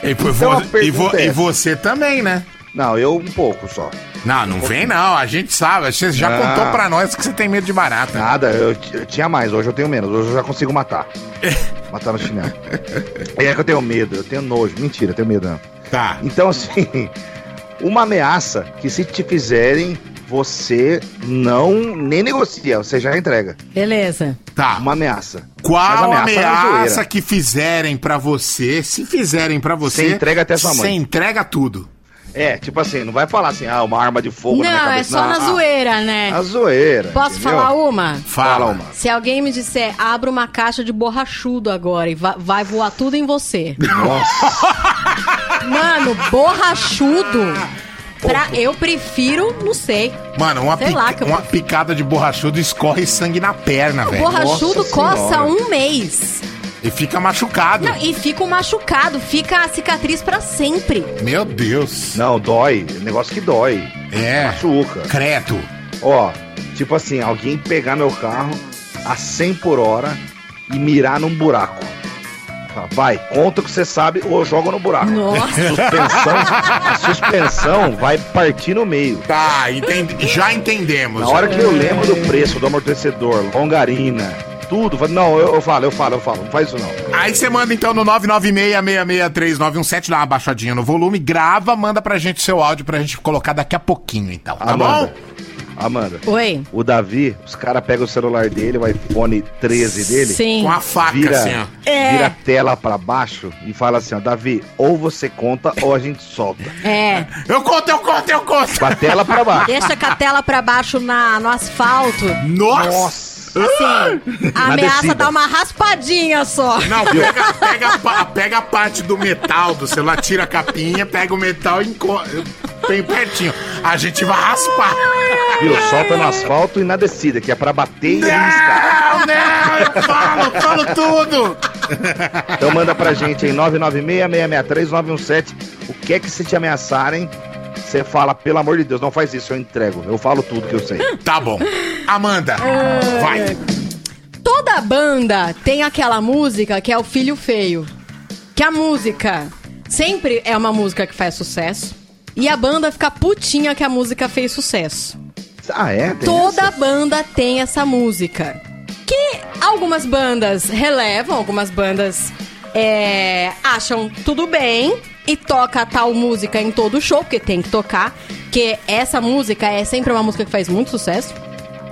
E, vo- Então, a e vo- é e você também, né? Não, eu um pouco só. Não, não vem não, a gente sabe. Você já Não. contou pra nós que você tem medo de barata. Nada, eu, eu tinha mais, hoje eu tenho menos, hoje eu já consigo matar. matar no chinelo. É que eu tenho medo, eu tenho nojo. Mentira, eu tenho medo não. Tá. Então, assim, uma ameaça que se te fizerem, você não nem negocia, você já entrega. beleza. Tá. Uma ameaça. Qual Mas ameaça ameaça, é zoeira. que fizerem pra você, se fizerem pra você, Você entrega até sua mãe. Você entrega tudo. É, tipo assim, não vai falar assim, ah, uma arma de fogo na minha Não, é cabeça. só na ah, zoeira, né? A zoeira. Posso entendeu? falar uma? Fala, Fala uma. Se alguém me disser, abra uma caixa de borrachudo agora e va- vai voar tudo em você. Nossa, Mano, borrachudo. Pra, eu prefiro, não sei. Mano, uma, Sei pic- lá uma picada de borrachudo escorre sangue na perna, velho. borrachudo Nossa coça Senhora. um mês. E fica machucado. Não, e fica machucado, fica a cicatriz pra sempre. Meu Deus. não, dói. Negócio que dói. É. Machuca. Credo. Ó, tipo assim, alguém pegar meu carro a 100 por hora e mirar num buraco. Tá, Vai, conta o que você sabe ou joga no buraco. Nossa. Suspensão, a suspensão vai partir no meio. Tá, entendi. já entendemos. Na hora que eu lembro do preço do amortecedor, longarina, tudo, não, eu, eu falo, eu falo, eu falo, não faz isso não. Aí você manda então no 996663917, dá uma baixadinha no volume, grava, manda pra gente seu áudio pra gente colocar daqui a pouquinho, então. Tá Amanda, bom? Amanda, Oi. o Davi, os caras pegam o celular dele, o iPhone 13 dele, Sim. Com a faca, vira, assim, ó. É. vira a tela pra baixo e fala assim, ó, Davi, ou você conta ou a gente solta. É. Eu conto, eu conto, eu conto. Com a tela pra baixo. Deixa com a tela pra baixo na, no asfalto. Nossa! Nossa! Assim, a Na ameaça descida. dá uma raspadinha só. Não, pega, pega, a pega a parte do metal do celular, tira a capinha, pega o metal e bem pertinho. A gente vai raspar. Viu? Solta no asfalto e na descida, que é pra bater e arriscar. Não, não, eu falo, falo tudo. Então manda pra gente aí, 996-663-917. O que é que se te ameaçarem, você fala, pelo amor de Deus, não faz isso, eu entrego. Eu falo tudo que eu sei. Tá bom. Amanda, vai. Toda banda tem aquela música que é o Filho Feio. Que a música sempre é uma música que faz sucesso. E a banda fica putinha que a música fez sucesso. Ah, é? Tem Toda essa? banda tem essa música. Que algumas bandas relevam, algumas bandas é, acham tudo bem e toca tal música em todo show, porque tem que tocar. Porque essa música é sempre uma música que faz muito sucesso.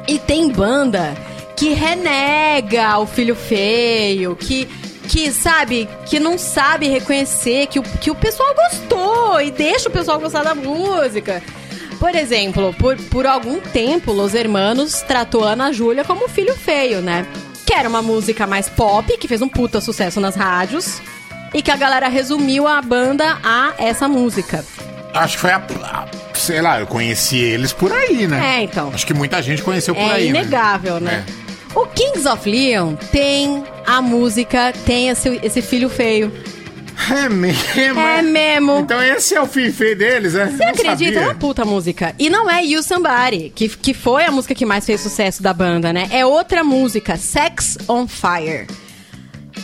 E tem banda que renega o filho feio, que que sabe, que não sabe reconhecer que o, que o pessoal gostou e deixa o pessoal gostar da música. Por exemplo, por, por algum tempo, Los Hermanos tratou Ana Júlia como filho feio, né? Que era uma música mais pop, que fez um puta sucesso nas rádios, e que a galera resumiu a banda a essa música. Acho que foi a, a- Sei lá, eu conheci eles por aí, né? É, então. Acho que muita gente conheceu por é aí. inegável, né? O Kings of Leon tem a música, tem esse, esse filho feio. É mesmo? É mesmo. Então esse é o filho feio deles, né? Você acredita? É uma puta música. E não é You Somebody, que, que foi a música que mais fez sucesso da banda, né? É outra música, Sex on Fire.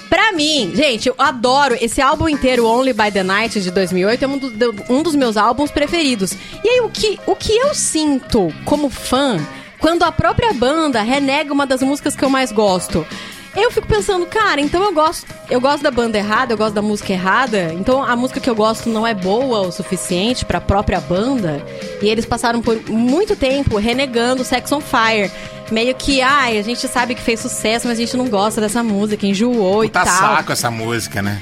Pra mim, gente, eu adoro esse álbum inteiro, Only by the Night, de 2008, é um, do- um dos meus álbuns preferidos. E aí, o que, o que eu sinto como fã, quando a própria banda renega uma das músicas que eu mais gosto? Eu fico pensando, cara, então eu gosto, eu gosto da banda errada, eu gosto da música errada, então a música que eu gosto não é boa o suficiente pra própria banda. E eles passaram por muito tempo renegando Sex on Fire. Meio que, ai, a gente sabe que fez sucesso, mas a gente não gosta dessa música, enjoou e Tá tal. saco essa música, né?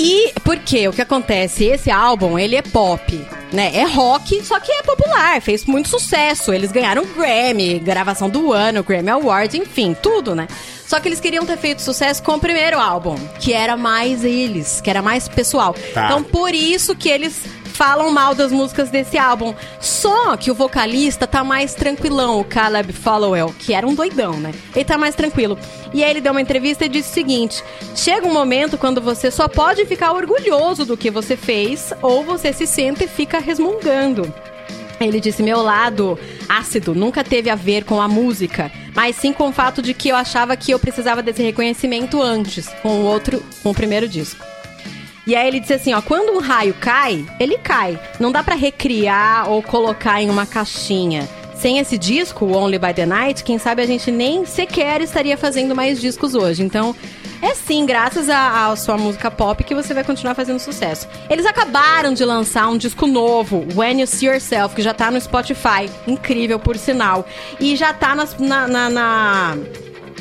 E por quê? O que acontece? Esse álbum, ele é pop, né? É rock, só que é popular, fez muito sucesso. Eles ganharam Grammy, gravação do ano, Grammy Awards, enfim, tudo, né? Só que eles queriam ter feito sucesso com o primeiro álbum, que era mais eles, que era mais pessoal. Tá. Então, por isso que eles falam mal das músicas desse álbum. Só que o vocalista tá mais tranquilão, o Caleb Followell, que era um doidão, né? Ele tá mais tranquilo. E aí ele deu uma entrevista e disse o seguinte: chega um momento quando você só pode ficar orgulhoso do que você fez, ou você se senta e fica resmungando. Ele disse: Meu lado ácido nunca teve a ver com a música, mas sim com o fato de que eu achava que eu precisava desse reconhecimento antes, com o outro, com o primeiro disco. E aí ele disse assim, ó, quando um raio cai, ele cai. Não dá pra recriar ou colocar em uma caixinha. Sem esse disco, Only by the Night, quem sabe a gente nem sequer estaria fazendo mais discos hoje. Então, é sim, graças à à sua música pop que você vai continuar fazendo sucesso. Eles acabaram de lançar um disco novo, When You See Yourself, que já tá no Spotify. Incrível, por sinal. E já tá nas- na- na- na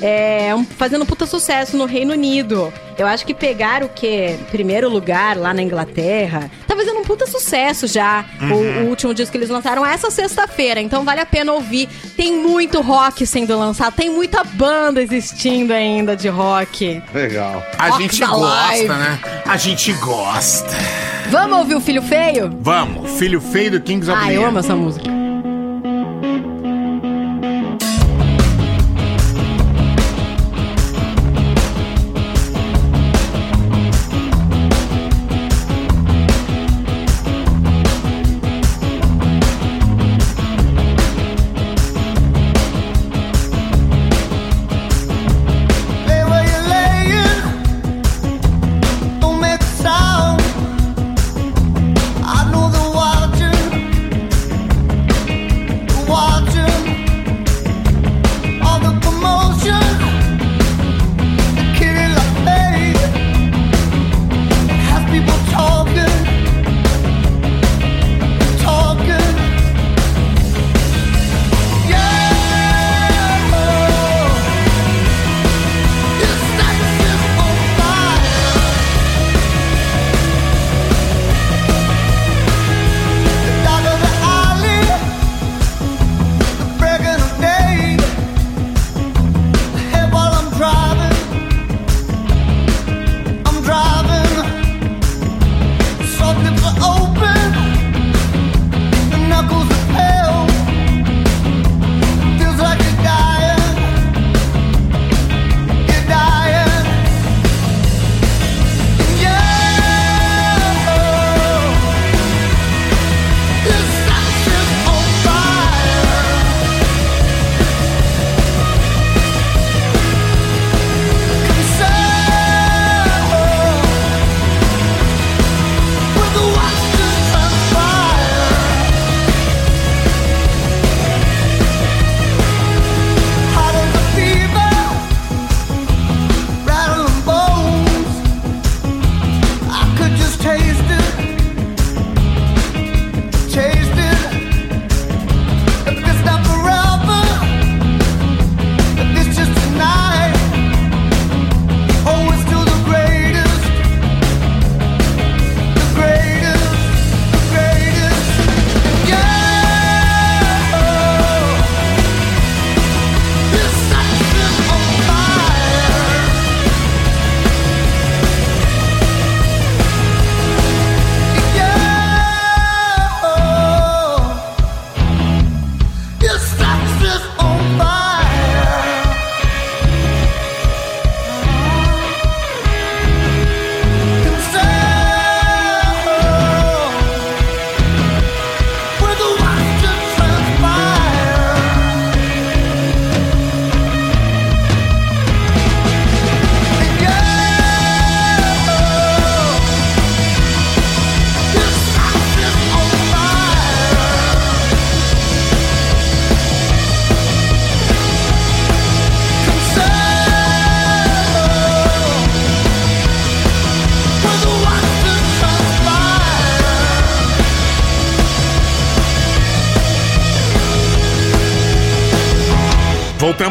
é, fazendo puta sucesso no Reino Unido. Eu acho que pegaram o quê? Primeiro lugar lá na Inglaterra. Tá fazendo um puta sucesso já. O, o último disco que eles lançaram essa sexta-feira. Então vale a pena ouvir. Tem muito rock sendo lançado. Tem muita banda existindo ainda de rock. Legal. A Rock gente gosta, Live. né? A gente gosta. Vamos ouvir o Filho Feio? Vamos, Filho Feio do Kings of Ah, eu amo essa música.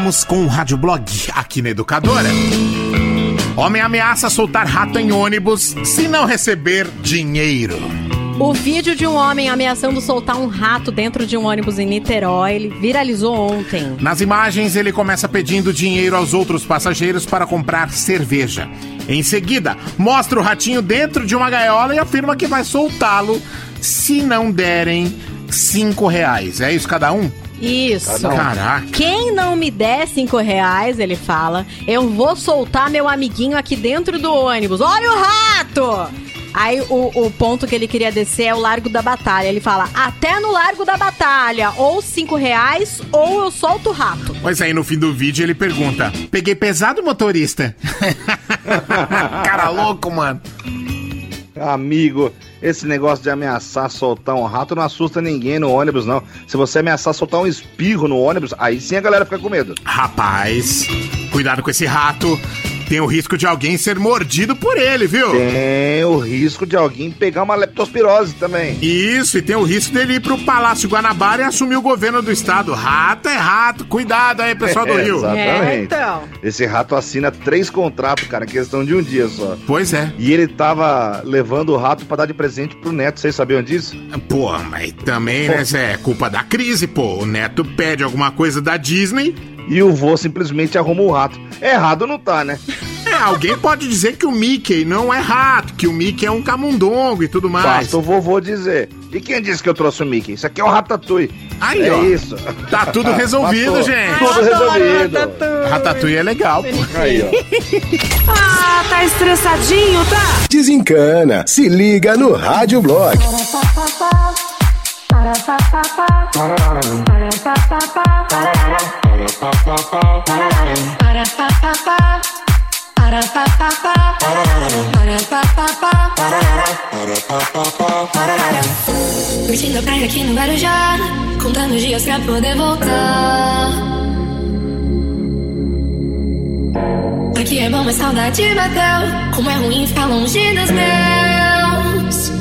Voltamos com o Rádio Blog aqui na Educadora. Homem ameaça soltar rato em ônibus se não receber dinheiro. O vídeo de um homem ameaçando soltar um rato dentro de um ônibus em Niterói ele viralizou ontem. Nas imagens, ele começa pedindo dinheiro aos outros passageiros para comprar cerveja. Em seguida, mostra o ratinho dentro de uma gaiola e afirma que vai soltá-lo se não derem cinco reais. É isso cada um? Isso. Caraca. Quem não me der cinco reais, ele fala, eu vou soltar meu amiguinho aqui dentro do ônibus. Olha o rato! Aí o, o ponto que ele queria descer é o Largo da Batalha. Ele fala, até no Largo da Batalha, ou cinco reais, ou eu solto o rato. Pois aí, no fim do vídeo, ele pergunta: Peguei pesado, motorista? Cara louco, mano. Amigo, esse negócio de ameaçar soltar um rato não assusta ninguém no ônibus, não. Se você ameaçar soltar um espirro no ônibus, aí sim a galera fica com medo. Rapaz, cuidado com esse rato. Tem o risco de alguém ser mordido por ele, viu? Tem o risco de alguém pegar uma leptospirose também. Isso, e tem o risco dele ir pro Palácio Guanabara e assumir o governo do estado. Rato é rato. Cuidado aí, pessoal do É, Rio. Exatamente. É, então. Esse rato assina três contratos, cara, em questão de um dia só. Pois é. E ele tava levando o rato pra dar de presente pro neto, vocês sabiam disso? Pô, mas também, né, Zé? É culpa da crise, pô. O neto pede alguma coisa da Disney. E o vô simplesmente arruma o rato. Errado não tá, né? É, alguém pode dizer que o Mickey não é rato, que o Mickey é um camundongo e tudo mais. Basta o vovô dizer. E quem disse que eu trouxe o Mickey? Isso aqui é o Ratatouille. Aí, é ó. isso. Tá tudo resolvido, Matou. gente. Tudo resolvido. Ratatouille é legal, pô. Aí, ó. Ah, tá estressadinho, tá? Desencana. Se liga no Rádio Blog. Curtindo a praia aqui no Guarujá Contando dias pra poder voltar. Aqui é bom, mas saudade bateu. Como é ruim ficar longe dos meus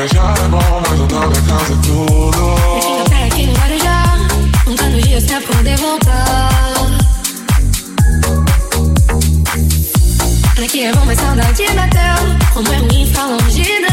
É bom, mas pra casa é tudo. Curtindo a praia aqui no Guarujá Contando dias pra poder voltar Aqui é bom, mas saudade bateu Como é ruim ficar longe dos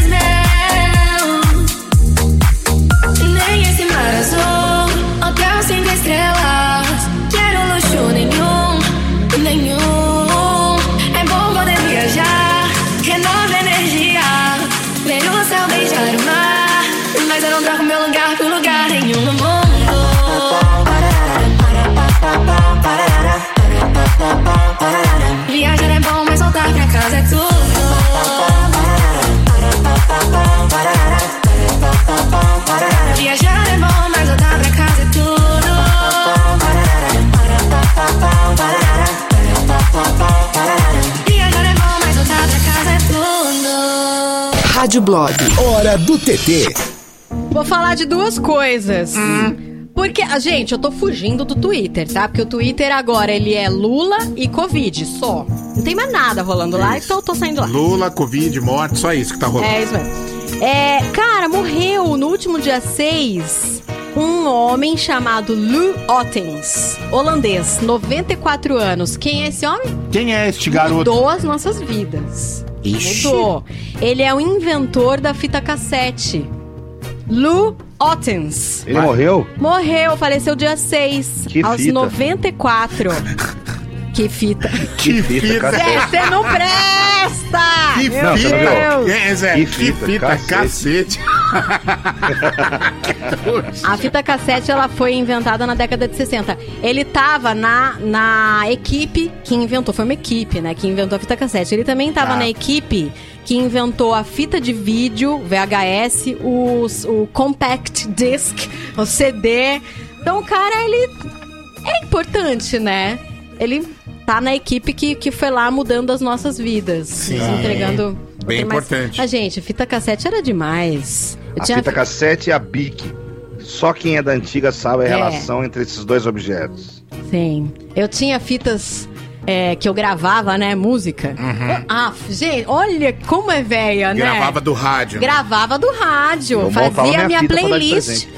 Rádio Blog. Hora do TT. Vou falar de duas coisas. Porque, ah, gente, eu tô fugindo do Twitter, tá? Porque o Twitter agora, ele é Lula e Covid, só. Não tem mais nada rolando lá, então eu tô saindo lá. Lula, Covid, morte, só isso que tá rolando. É isso mesmo. É, cara, morreu no último dia 6 um homem chamado Lou Ottens, holandês, 94 anos. Quem é esse homem? Quem é este garoto? Mudou as nossas vidas. Ixi. Mudou. Ele é o inventor da fita cassete. Lou Ottens. Ele morreu? Morreu, faleceu dia 6, Que aos fita? 94. que fita. Que fita, você não presta! Que Meu fita. Deus. É, Zé, Que que fita, fita, cacete. A fita cassete ela foi inventada na década de 60. Ele tava na, na equipe que inventou, foi uma equipe, né, que inventou a fita cassete. Ele também tava Tá. na equipe que inventou a fita de vídeo, VHS, os, o compact disc, o CD. Então o cara ele é importante, né? Ele tá na equipe que, que foi lá mudando as nossas vidas. Sim. nos entregando. Bem importante. Mas, gente, fita cassete era demais. Eu A tinha fita cassete e a BIC. Só quem é da antiga sabe a É. relação entre esses dois objetos. Sim. Eu tinha fitas é, que eu gravava, né? Música. Ah, gente, olha como é velha, né? Uhum. Gravava do rádio. né? Gravava do rádio. Eu fazia minha minha dar de playlist. presente.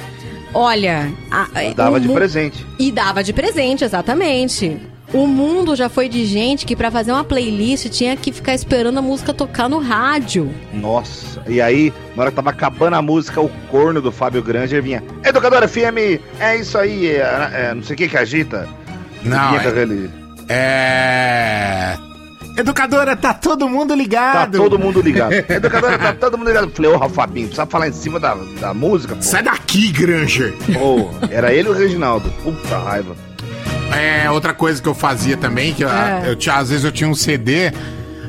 Olha. a- dava o de presente. E dava de presente, exatamente. O mundo já foi de gente que pra fazer uma playlist tinha que ficar esperando a música tocar no rádio. Nossa. E aí, na hora que tava acabando a música, o corno do Fábio Granger vinha. Educadora FM, é isso aí, é, é, não sei o que que agita. Não, é- aquele- É. Educadora, tá todo mundo Tá ligado. todo mundo ligado. Educadora, tá todo mundo ligado. Falei, ô Fabinho, precisa falar em cima da, da música, pô. Sai daqui, Granger. Pô, era ele e o Reginaldo. Puta raiva. É, outra coisa que eu fazia também, que eu, É. eu tinha, às vezes eu tinha um CD,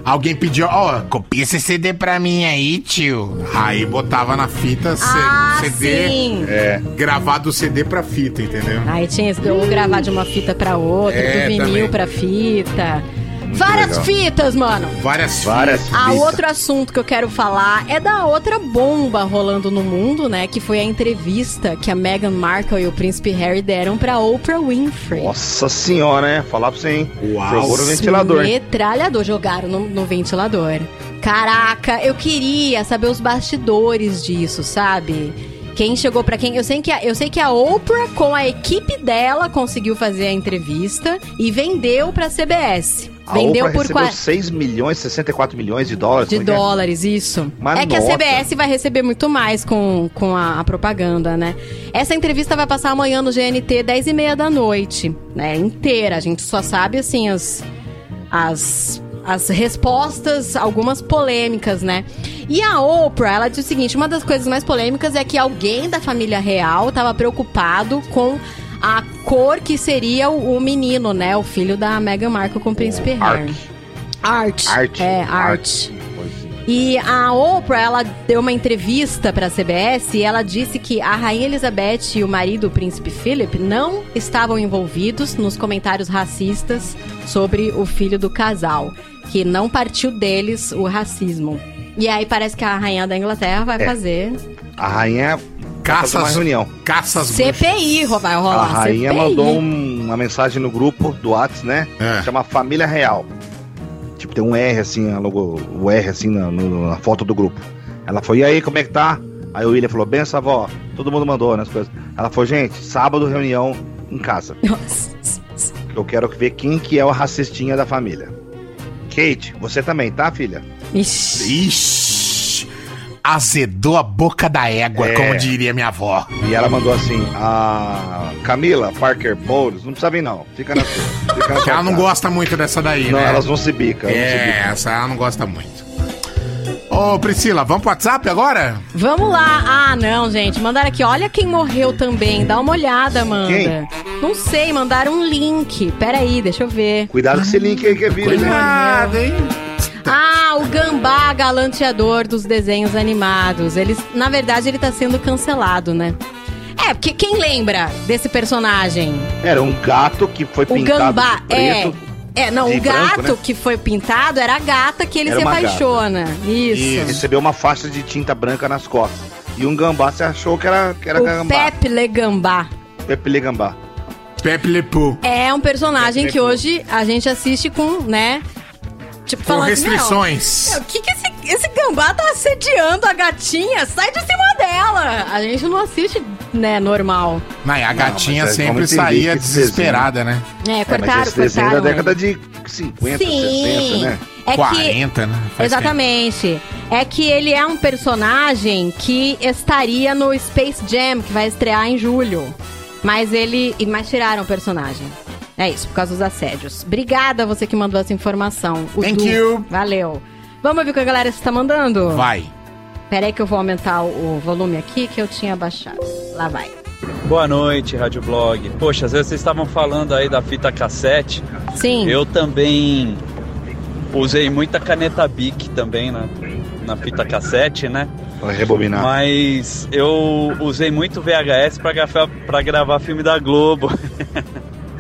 alguém pedia, ó, copia esse CD pra mim aí, tio. Aí botava na fita Ah, CD, sim. É. gravado do CD pra fita, entendeu? Aí tinha esse, ou gravar de uma fita pra outra, É, do vinil também. pra fita. Várias legal. fitas, mano. Várias, Várias fitas. Ah, fitas. outro assunto que eu quero falar é da outra bomba rolando no mundo, né? Que foi a entrevista que a Meghan Markle e o príncipe Harry deram pra Oprah Winfrey. Nossa senhora, né? Falar pra você, hein? Uau. Jogou no ventilador. Metralhador, jogaram no, no ventilador. Caraca, eu queria saber os bastidores disso, sabe? Quem chegou pra quem? Eu sei que a, eu sei que a Oprah com a equipe dela conseguiu fazer a entrevista e vendeu pra CBS. A vendeu Oprah por recebeu qua- 6 milhões, 64 milhões de dólares. de é é? dólares, isso. Mas é que a nota. CBS vai receber muito mais com, com a, a propaganda, né? Essa entrevista vai passar amanhã no GNT, 10 e meia da noite, né? Inteira. A gente só sabe, assim, as, as, as respostas, algumas polêmicas, né? E a Oprah, ela disse o seguinte: uma das coisas mais polêmicas é que alguém da família real estava preocupado com a cor que seria o, o menino, né? O filho da Meghan Markle com o príncipe Harry. Art. Art. É, Art. E a Oprah, ela deu uma entrevista para a CBS e ela disse que a Rainha Elizabeth e o marido, o príncipe Philip, não estavam envolvidos nos comentários racistas sobre o filho do casal, que não partiu deles o racismo. E aí parece que a rainha da Inglaterra vai É. fazer A rainha Caças- uma reunião. Caças. CPI, vai A rolar. rainha CPI. mandou um- uma mensagem no grupo do Whats, né? É. Chama Família Real. Tipo, tem um R assim, a logo, o R assim na, no- na foto do grupo. Ela foi, e aí, como é que tá? Aí o William falou, benção, avó. Todo mundo mandou, né, as coisas. Ela falou, gente, sábado reunião em casa. Nossa. Eu quero ver quem que é o racistinha da família. Kate, você também, tá, filha? Ixi. Ixi, azedou a boca da égua, É. como diria minha avó. E ela mandou assim, a Camila Parker Bowles, não precisa vir não, fica na sua. Fica na sua ela não gosta muito dessa daí, Não, né? elas não se elas não se É, bicam. essa ela não gosta muito. Ô, Priscila, vamos pro WhatsApp agora? Vamos lá. Ah, não, gente. Mandaram aqui. Olha quem morreu também. Dá uma olhada, Amanda. Quem? Não sei, mandaram um link. Pera aí, deixa eu ver. Cuidado com esse link aí que é vírus, né? Cuidado, hein? Ah, o Gambá galanteador dos desenhos animados. Eles, na verdade, ele tá sendo cancelado, né? É, porque quem lembra desse personagem? Era um gato que foi O pintado Gambá, de preto. é. É, não, de o gato branco, né? que foi pintado era a gata que ele Era se gata. apaixona. Isso. Recebeu uma faixa de tinta branca nas costas. E um gambá se achou que era, que era O gambá. Pepe Le Gambá. Pepe Le Gambá. Pepe Le Pou. É um personagem Pepe que hoje a gente assiste com, né? Tipo, Com falando assim, restrições. "Meu, O que, que esse, esse gambá tá assediando a gatinha? Sai de cima dela! A gente não assiste, né, normal. Não, e a gatinha mas é, sempre saía que esse desesperada, né? É, É, mas cortaram, esse é cortaram. da década de 50, 60, né? É que 40, né? Faz Exatamente. É que ele é um personagem que estaria no Space Jam, que vai estrear em julho. Mas ele. e- Mas tiraram o personagem. É isso, por causa dos assédios. Obrigada a você que mandou essa informação. O Thank Du. you. Valeu. Vamos ver o que a galera está mandando? Vai. Pera aí que eu vou aumentar o volume aqui que eu tinha baixado. Lá vai. Boa noite, Rádio Blog. Poxa, às vezes vocês estavam falando aí da fita cassete. Sim. Eu também usei muita caneta Bic também na, na fita cassete, né? Pra rebobinar. Mas eu usei muito VHS pra gravar, pra gravar filme da Globo.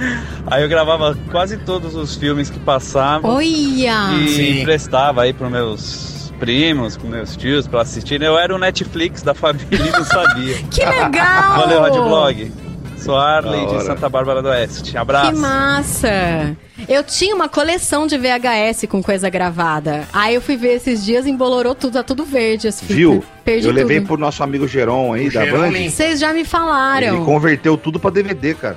Aí eu gravava quase todos os filmes que passavam. Olha! E Sim. emprestava aí pros meus primos, pros meus tios pra assistirem. Eu era o Netflix da família e não sabia. Que legal! Valeu, Rádio Blog. Sou Arley de. Santa Bárbara do Oeste. Abraço. Que massa! Eu tinha uma coleção de VHS com coisa gravada. Aí eu fui ver esses dias e embolorou tudo, tá tudo verde as fitas. Viu? Perdi eu levei tudo. pro nosso amigo Geron aí, O da Geron Band. Vocês já me falaram. Ele converteu tudo pra DVD, cara.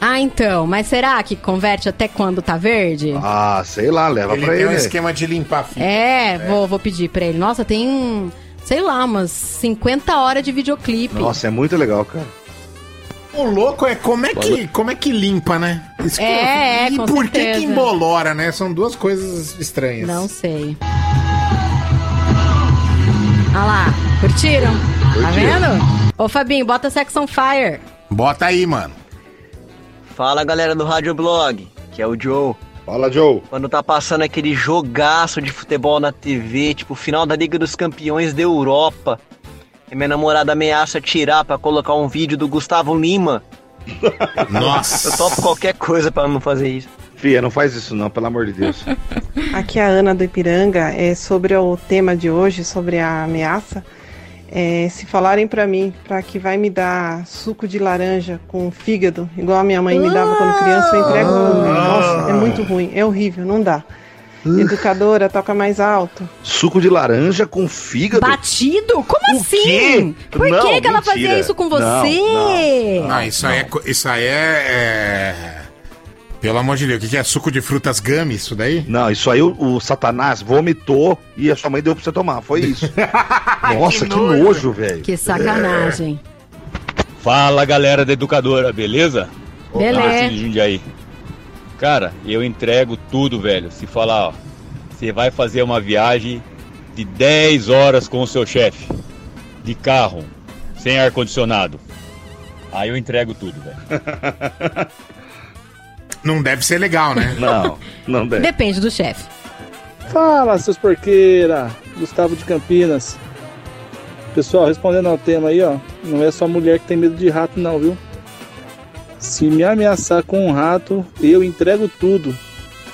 Ah, então. Mas será que converte até quando tá verde? Ah, sei lá, leva Ele pra tem ele. um esquema de limpar fita. É, Vou, vou pedir pra ele. Nossa, tem, sei lá, umas 50 horas de videoclipe. Nossa, é muito legal, cara. O louco é como é que, como é que limpa, né? Isso que É, eu- E é, com por que que embolora, né? São duas coisas estranhas. Não sei. Ah lá, curtiram? Tá vendo? Ô Fabinho, bota Sex on Fire. Bota aí, mano. Fala galera do Rádio Blog, que é o Joe. Fala, Joe. Quando tá passando aquele jogaço de futebol na TV, tipo final da Liga dos Campeões da Europa, e minha namorada ameaça tirar pra colocar um vídeo do Gustavo Lima. Nossa. Eu topo qualquer coisa pra não fazer isso. Fia, não faz isso não, pelo amor de Deus. Aqui é a Ana do Ipiranga, é sobre o tema de hoje, sobre a ameaça. É, se falarem pra mim para que vai me dar suco de laranja com fígado, igual a minha mãe me dava quando criança, eu entrego tudo. Nossa, é muito ruim, é horrível, não dá. Educadora, toca mais alto. Suco de laranja com fígado? Batido? Como O assim? quê? Por Não, que, que ela fazia isso com Não, você? Ah, isso aí é. Isso aí é. Pelo amor de Deus, o que, que é? Suco de frutas gummy, isso daí? Não, isso aí o, o Satanás vomitou e a sua mãe deu pra você tomar. Foi isso. Nossa, que nojo, velho. Que sacanagem. Fala galera da educadora, beleza? Beleza. Cara, eu entrego tudo, velho. Se falar, ó, você vai fazer uma viagem de 10 horas com o seu chefe, de carro, sem ar-condicionado. Aí eu entrego tudo, velho. Não deve ser legal, né? Não, não Depende do chefe. Fala, seus porqueira! Gustavo de Campinas. Pessoal, respondendo ao tema aí, ó. Não é só mulher que tem medo de rato, não, viu? Se me ameaçar com um rato, eu entrego tudo.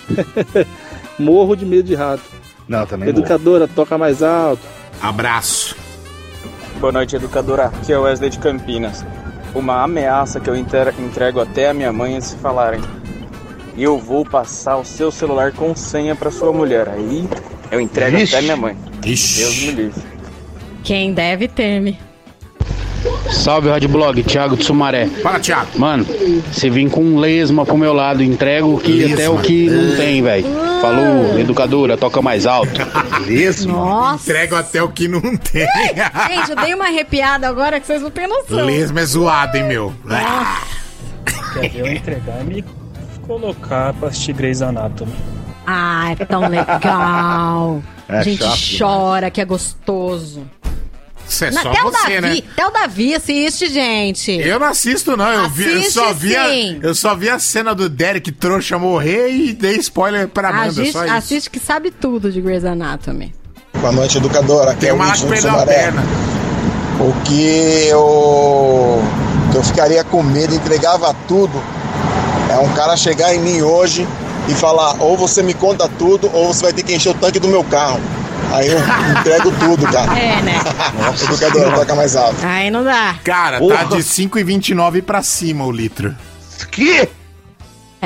Morro de medo de rato. Não, também Educadora, toca mais alto. Abraço. Boa noite, educadora. Aqui é o Wesley de Campinas. Uma ameaça que eu entrego até a minha mãe é se falarem. Eu vou passar o seu celular com senha pra sua mulher. Aí eu entrego Vixe. até minha mãe. Ixi. Deus me livre. Quem deve teme. Salve Rádio Blog, Thiago de Sumaré. Fala, Thiago. Mano, você vem com um lesma pro meu lado, entrego o que Lesma. até o que não tem, velho. Falou, educadora, toca mais alto. Lesma? Nossa. Entrego até o que não tem. Gente, eu dei uma arrepiada agora que vocês não têm noção. Lesma é zoado, hein, meu? Quer ver eu entregar e me colocar pra assistir Grey's Anatomy. Ah, é tão legal. É a gente chato chora, que é gostoso. Isso é Na- só até o você, Davi, né? até o Davi assiste, gente. Eu não assisto, não. Eu, vi, eu, só vi a, eu só vi a cena do Derek trouxa morrer e dei spoiler pra Amanda. Isso. assiste que sabe tudo de Grey's Anatomy. Boa noite, educadora. Aqui Tem é o uma lá que Wilson de perdeu a Sumaré. perna. O que eu, que eu ficaria com medo, entregava tudo, é um cara chegar em mim hoje e falar: ou você me conta tudo, ou você vai ter que encher o tanque do meu carro. Aí eu entrego tudo, cara. É, né? Nossa, educadora, toca mais alto. Aí não dá. Cara, tá Porra. de 5,29 pra cima o litro. Que?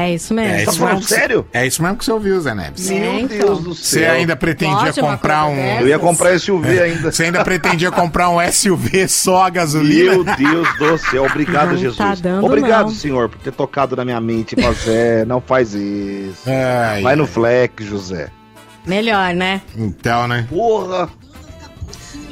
É isso mesmo. É isso mesmo que- É isso mesmo que você ouviu, Zé Neves. Meu Meu Deus do Você céu. ainda pretendia Pode comprar um. dessas? Eu ia comprar SUV É. ainda. Você ainda pretendia comprar um SUV só a gasolina? Meu Deus do céu, obrigado, Não Jesus. tá dando, obrigado, não. Senhor, por ter tocado na minha mente. José, não faz isso. Ai, Vai no flex, José. Melhor, né? Então, né? Porra!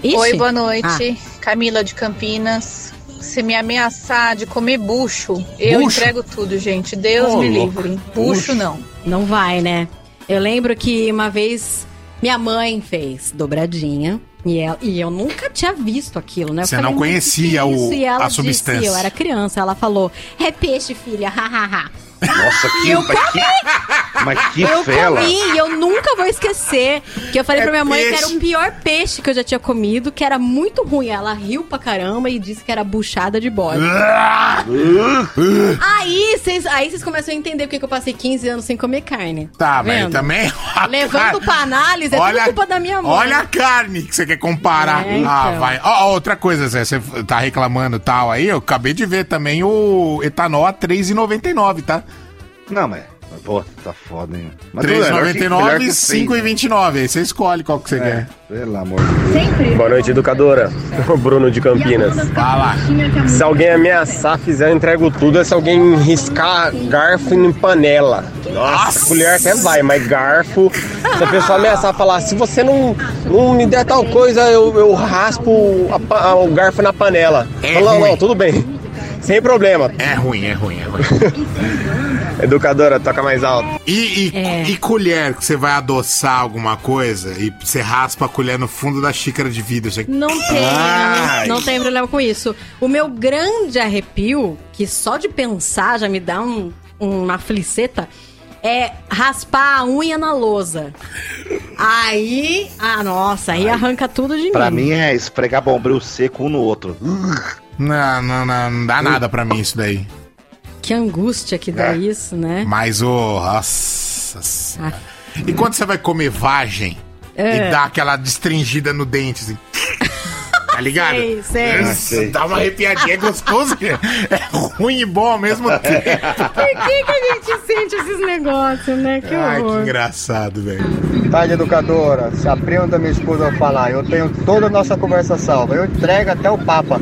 Ixi. Oi, boa noite. Camila de Campinas. Se me ameaçar de comer bucho, eu Bucho? entrego tudo, gente. Deus Ô, me livre. Bucho, não. Não vai, né? Eu lembro que uma vez minha mãe fez dobradinha. E, ela- e eu nunca tinha visto aquilo, né? Eu Você falei, não "Mas conhecia é o- isso?" E a disse, substância. eu era criança. Ela falou: é peixe, filha, hahaha. Nossa, E eu comi! Mas que eu fela. comi e eu nunca vou esquecer. Que eu falei É pra minha mãe que era peixe. o pior peixe que eu já tinha comido, que era muito ruim. Ela riu pra caramba e disse que era buchada de bode. aí vocês aí vocês começam a entender porque que eu passei 15 anos sem comer carne. Tá, mas vendo? também. Levando pra análise, é Olha- tudo culpa da minha mãe. Olha a carne que você quer comparar. É, Ah, então. vai. Ó, ó, outra coisa, Zé, você tá reclamando tal aí, eu acabei de ver também o etanol a R$3,99, tá? Não, mas. Pô, tá foda, hein? Mas tudo bem, melhor que- melhor R$3,99 que e seis, né? R$5,29. Aí você escolhe qual que você quer. Pelo amor de Deus. Boa noite, educadora. O Bruno de Campinas. Fala. Se alguém ameaçar, fizer, eu entrego tudo. É se alguém riscar garfo em panela. Nossa! Colher até vai, mas garfo. Se a pessoa ameaçar falar, se você não, não me der tal coisa, eu, eu raspo a pa- o garfo na panela. É Fala, não, não, tudo bem. Sem problema. É ruim, é ruim, é ruim. Educadora, toca mais alto. E, e, É. e colher, que você vai adoçar alguma coisa e você raspa a colher no fundo da xícara de vidro. Você... Não tem, Ai. não tem problema com isso. O meu grande arrepio, que só de pensar já me dá um, uma fliceta, é raspar a unha na lousa. Aí, ah, nossa, aí arranca tudo de Pra mim. mim é esfregar bombril seco um no outro. Não, não, não, não dá nada pra mim isso daí. Que angústia que dá É. isso, né? Mas o. Nossa. senhora. E quando você vai comer vagem É. e dá aquela destringida no dente, assim. Tá ligado? Sei, sei. Nossa, Ah, sei. Dá uma arrepiadinha, é gostoso. É ruim e bom ao mesmo tempo. Por que, que a gente sente esses negócios, né? Que Ai, que engraçado, velho. Tarde, educadora. Se a prima da minha esposa falar, eu tenho toda a nossa conversa salva. Eu entrego até o Papa.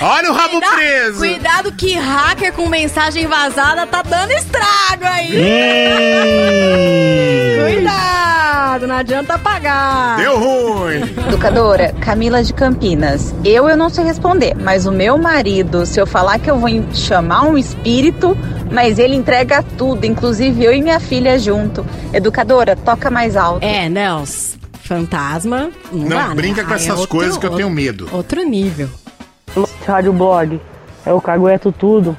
Olha o rabo Cuida- preso. Cuidado que hacker com mensagem vazada tá dando estrago aí. Cuidado, não adianta apagar. Deu ruim. Educadora, Camila de Campinas. Eu eu não sei responder, mas o meu marido, se eu falar que eu vou chamar um espírito, mas ele entrega tudo, inclusive eu e minha filha junto. Educadora, toca mais alto. É, Nels, fantasma. Não, Não, dá, né? brinca com Aí é essas outro- coisas que eu tenho medo. Outro nível. Rádio Blog, eu cagueto tudo.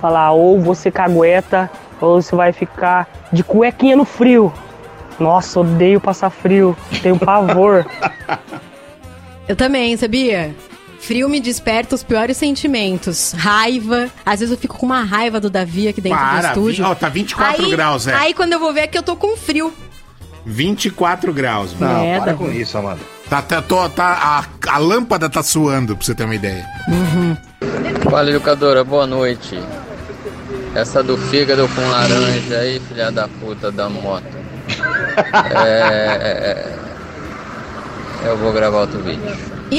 Falar, ou você cagueta, ou você vai ficar de cuequinha no frio. Nossa, odeio passar frio, tenho pavor. Eu também, sabia? Frio me desperta os piores sentimentos. Raiva. Às vezes eu fico com uma raiva do Davi aqui dentro do Para, estúdio. vi- ó, tá 24 Aí- graus, é. Aí quando eu vou ver é que eu tô com frio. 24 graus. Não, É, para Davi. com isso, Amanda. Tá, tá, tô- tá- a, a lâmpada tá suando, pra você ter uma ideia. Fala, educadora, boa noite. Essa do fígado com laranja aí, filha da puta da moto. É. Eu vou gravar outro vídeo.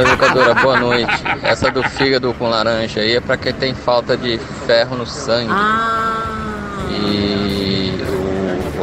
Educadora, boa noite. Essa do fígado com laranja aí é pra quem tem falta de ferro no sangue. E o,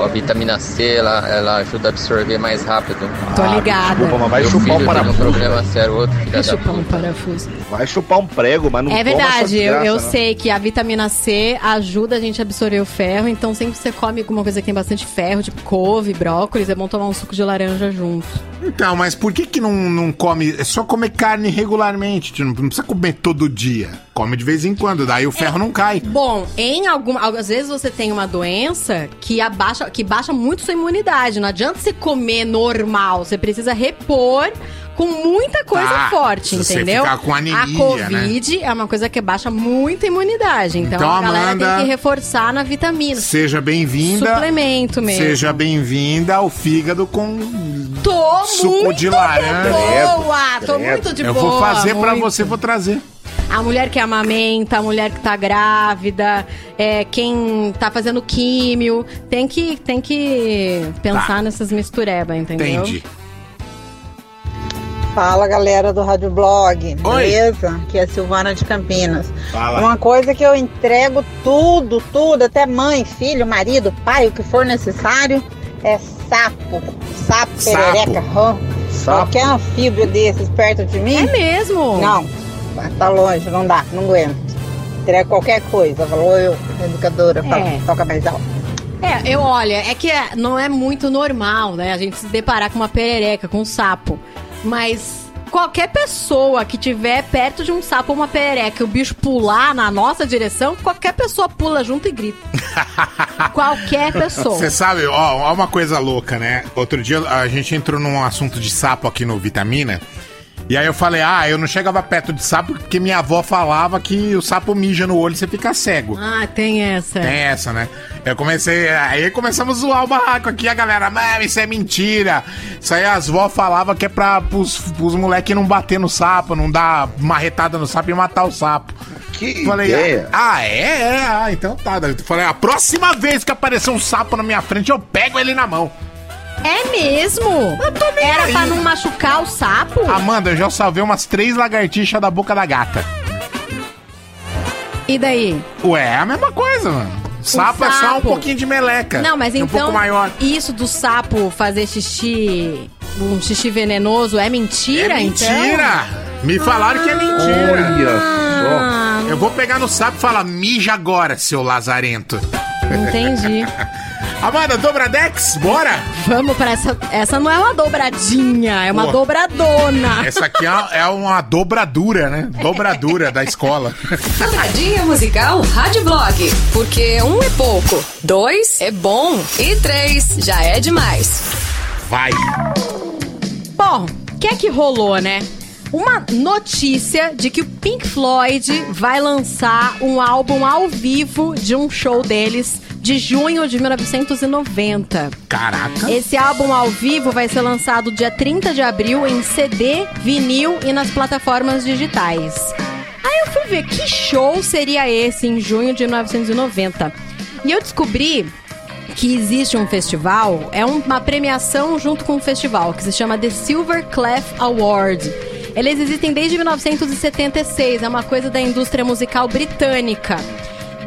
a vitamina C, ela, ela ajuda a absorver mais rápido. Tô ligada. desculpa, mas vai Meu chupar um tem um parafuso. problema sério, outro Vai chupar um parafuso. Vai chupar um prego, mas não É verdade, eu, desgraça, eu né? sei que a vitamina C ajuda a gente a absorver o ferro, então sempre que você come alguma coisa que tem bastante ferro, tipo couve, brócolis, é bom tomar um suco de laranja junto. Então, mas por que que não, não come? É só comer carne regularmente, tipo, não precisa comer todo dia. Come de vez em quando, daí o ferro não cai. Bom, em alguma, às vezes você tem uma doença que abaixa, que baixa muito sua imunidade. Não adianta você comer normal, você precisa repor com muita coisa Tá, forte, se você entendeu? ficar com anemia, a COVID é uma coisa que baixa muito a imunidade, então, Então, a galera Amanda, tem que reforçar na vitamina. Seja bem-vinda. Suplemento mesmo. Seja bem-vinda ao fígado com Tô suco muito de laranja. boa, tô muito de Eu boa. vou fazer pra muito. você, vou trazer. A mulher que amamenta, a mulher que tá grávida, é, quem tá fazendo químio, tem que, tem que pensar nessas misturebas, entendeu? Entendi. Fala galera do Rádio Blog, beleza? Aqui é a Silvana de Campinas. Fala. Uma coisa que eu entrego tudo, tudo, até mãe, filho, marido, pai, o que for necessário, é sapo. Sapo, Sapo. perereca, rã. Sapo. Qualquer anfíbio desses perto de mim. É mesmo? Não, tá longe, não dá, não aguento. Entrego qualquer coisa, falou eu, educadora, É. toca mais alto. É, eu olha, é que é- não é muito normal, né? A gente se deparar com uma perereca, com um sapo. Mas qualquer pessoa que tiver perto de um sapo ou uma perereca e o bicho pular na nossa direção, qualquer pessoa pula junto e grita. qualquer pessoa. Você sabe, ó, ó, uma coisa louca, né? Outro dia a gente entrou num assunto de sapo aqui no Vitamina. E aí eu falei, ah, eu não chegava perto de sapo porque minha avó falava que o sapo mija no olho e você fica cego. Ah, tem essa. Tem essa, né? Eu comecei. Aí começamos a zoar o barraco aqui, a galera. Mano, isso é mentira. Isso aí as vó falavam que é pra pros, pros moleques não bater no sapo, não dar marretada no sapo e matar o sapo. Que Falei, ideia. ah, é? É, ah, então tá. Eu falei, a próxima vez que aparecer um sapo na minha frente, eu pego ele na mão. É mesmo? Era aí. pra não machucar o sapo? Amanda, eu já salvei umas três lagartixas da boca da gata. E daí? Ué, é a mesma coisa, mano. Sapo, é só um sapo. pouquinho de meleca. Não, mas E um então pouco maior. isso do sapo fazer xixi, um xixi venenoso é mentira, É então? mentira! Me falaram que é mentira. Olha Ah, Eu vou pegar no sapo e falar, mija agora, seu lazarento. Entendi. Amanda, Dobradex, bora? Vamos pra essa. Essa não é uma dobradinha, é uma Pô. dobradona. Essa aqui é é uma dobradura, né? Dobradura da escola. Dobradinha musical Rádio Blog. Porque um é pouco, dois é bom e três já é demais. Vai. Bom, o que é que rolou, né? Uma notícia de que o Pink Floyd vai lançar um álbum ao vivo de um show deles de junho de 1990. Caraca. Esse álbum ao vivo vai ser lançado dia 30 de abril em CD, vinil e nas plataformas digitais. Aí eu fui ver que show seria esse em junho de 1990. E eu descobri que existe um festival, é uma premiação junto com um festival que se chama The Silver Clef Award. Eles existem desde 1976, é uma coisa da indústria musical britânica.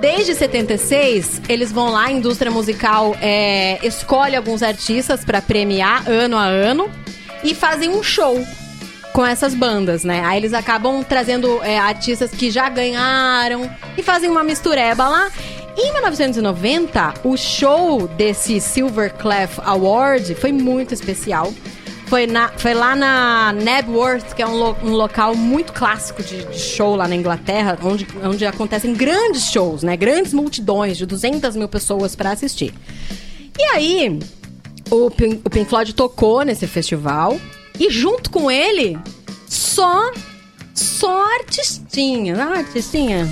Desde 76, eles vão lá, a indústria musical é, escolhe alguns artistas para premiar ano a ano e fazem um show com essas bandas, né? Aí eles acabam trazendo é, artistas que já ganharam e fazem uma mistureba lá. Em 1990, o show desse Silver Clef Award foi muito especial. Foi, na, foi lá na Knebworth, que é um, lo- um local muito clássico de, de show lá na Inglaterra, onde, onde acontecem grandes shows, né? Grandes multidões de 200 mil pessoas para assistir. E aí, o Pink, o Pink Floyd tocou nesse festival e junto com ele, só só artistinha, ah, artistinha.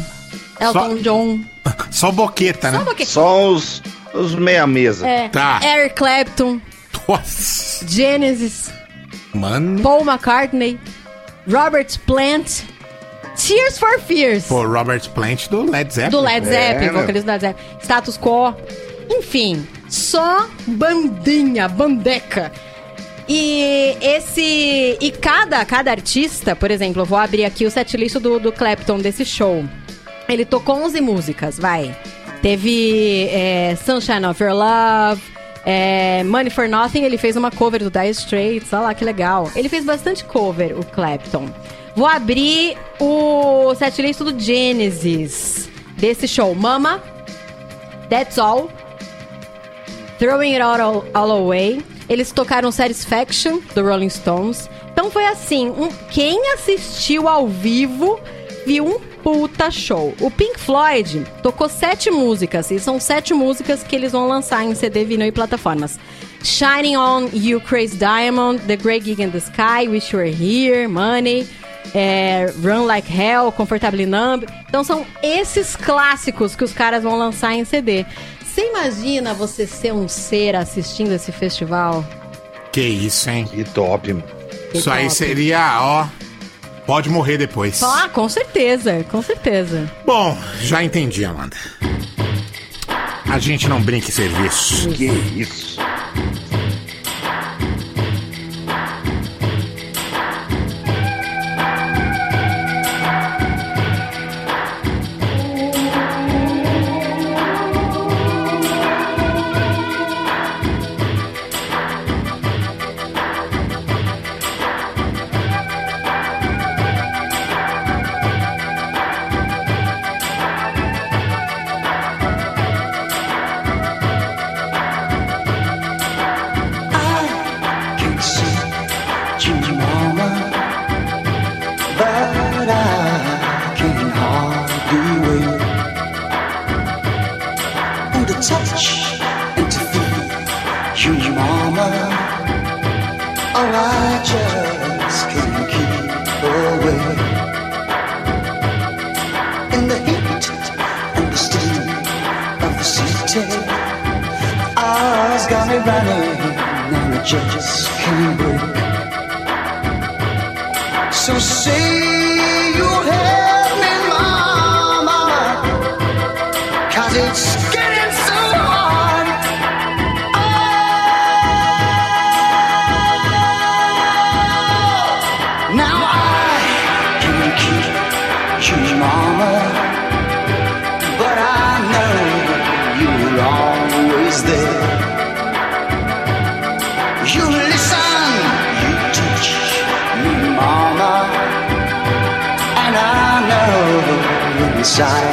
Elton John. Só boqueta, né? Só boqueta. Só os, os meia-mesa. É, Tá. Eric Clapton, Nossa. Genesis, Mano. Paul McCartney, Robert Plant, Tears for Fears. Pô, Robert Plant do Led Zeppelin. Do Led Zeppelin, É, vocalista do Led Zeppelin. Status Quo. Enfim, só bandinha, bandeca. E esse. E cada, cada artista, por exemplo, eu vou abrir aqui o setlist do, do Clapton desse show. Ele tocou 11 músicas, vai. Teve é, Sunshine of Your Love, é, Money for Nothing, ele fez uma cover do Dire Straits, olha lá que legal. Ele fez bastante cover, o Clapton. Vou abrir o setlist do Genesis desse show. Mama, That's All, Throwing It All, All Away. Eles tocaram Satisfaction, do Rolling Stones. Então foi assim, um- quem assistiu ao vivo viu um puta show. O Pink Floyd tocou sete músicas, e são sete músicas que eles vão lançar em CD, vinil e plataformas. Shining On You Crazy Diamond, The Great Gig in the Sky, Wish You Were Here, Money, é, Run Like Hell, Comfortably Numb. Então são esses clássicos que os caras vão lançar em CD. Você imagina você ser um ser assistindo esse festival? Que isso, hein? Que top. Que Isso aí top. seria, ó. Pode morrer depois. Ah, com certeza, com certeza. Bom, já entendi, Amanda. A gente não brinca em serviço. Que isso. Judge. shine.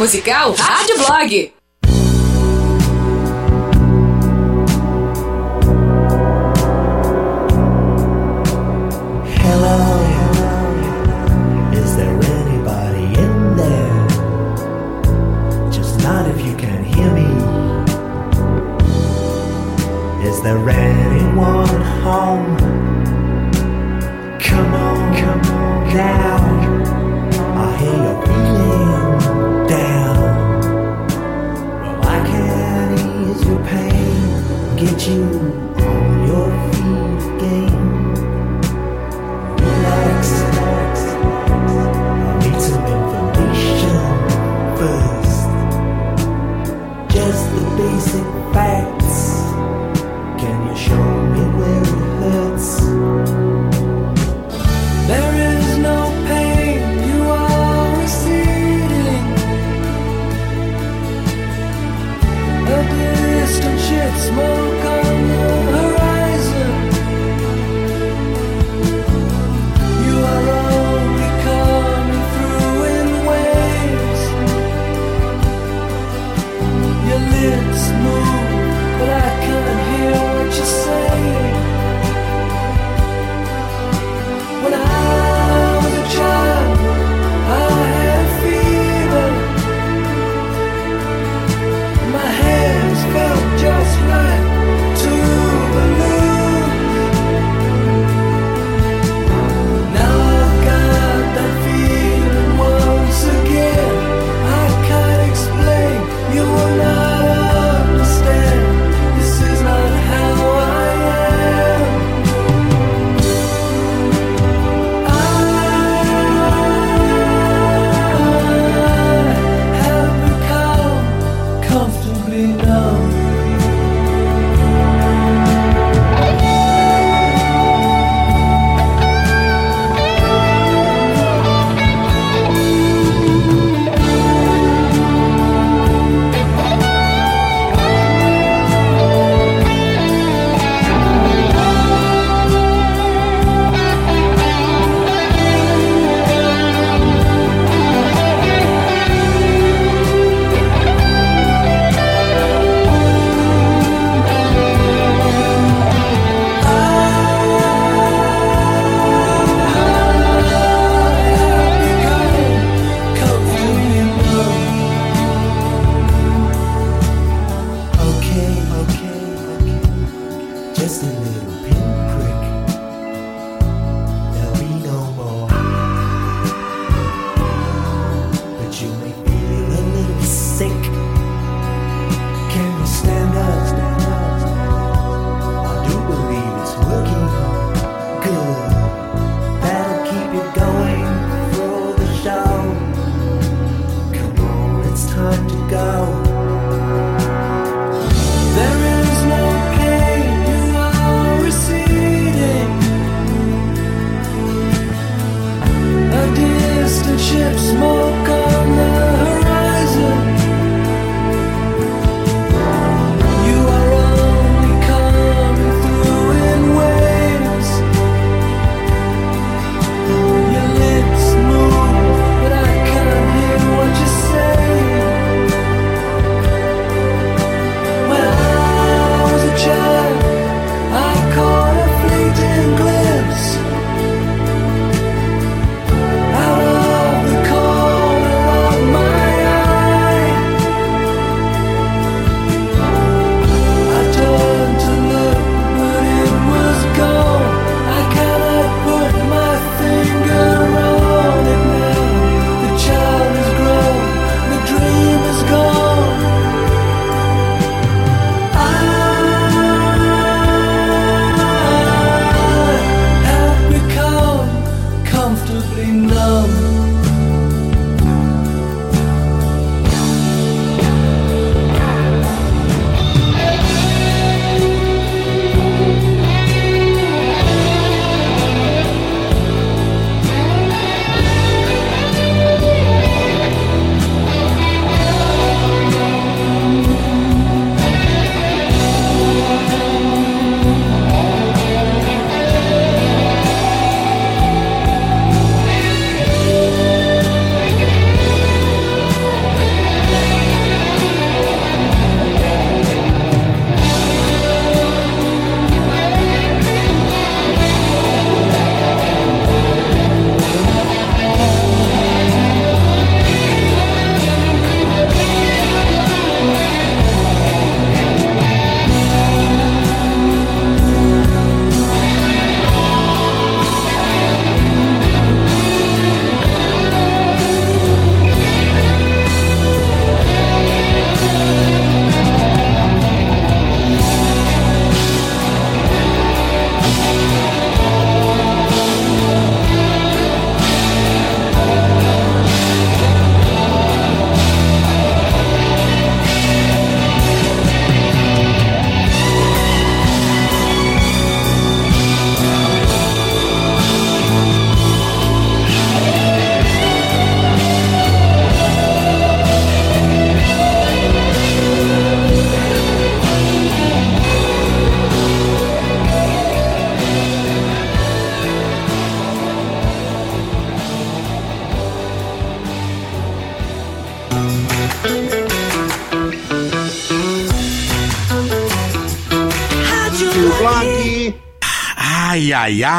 Musical Rádio Blog. you.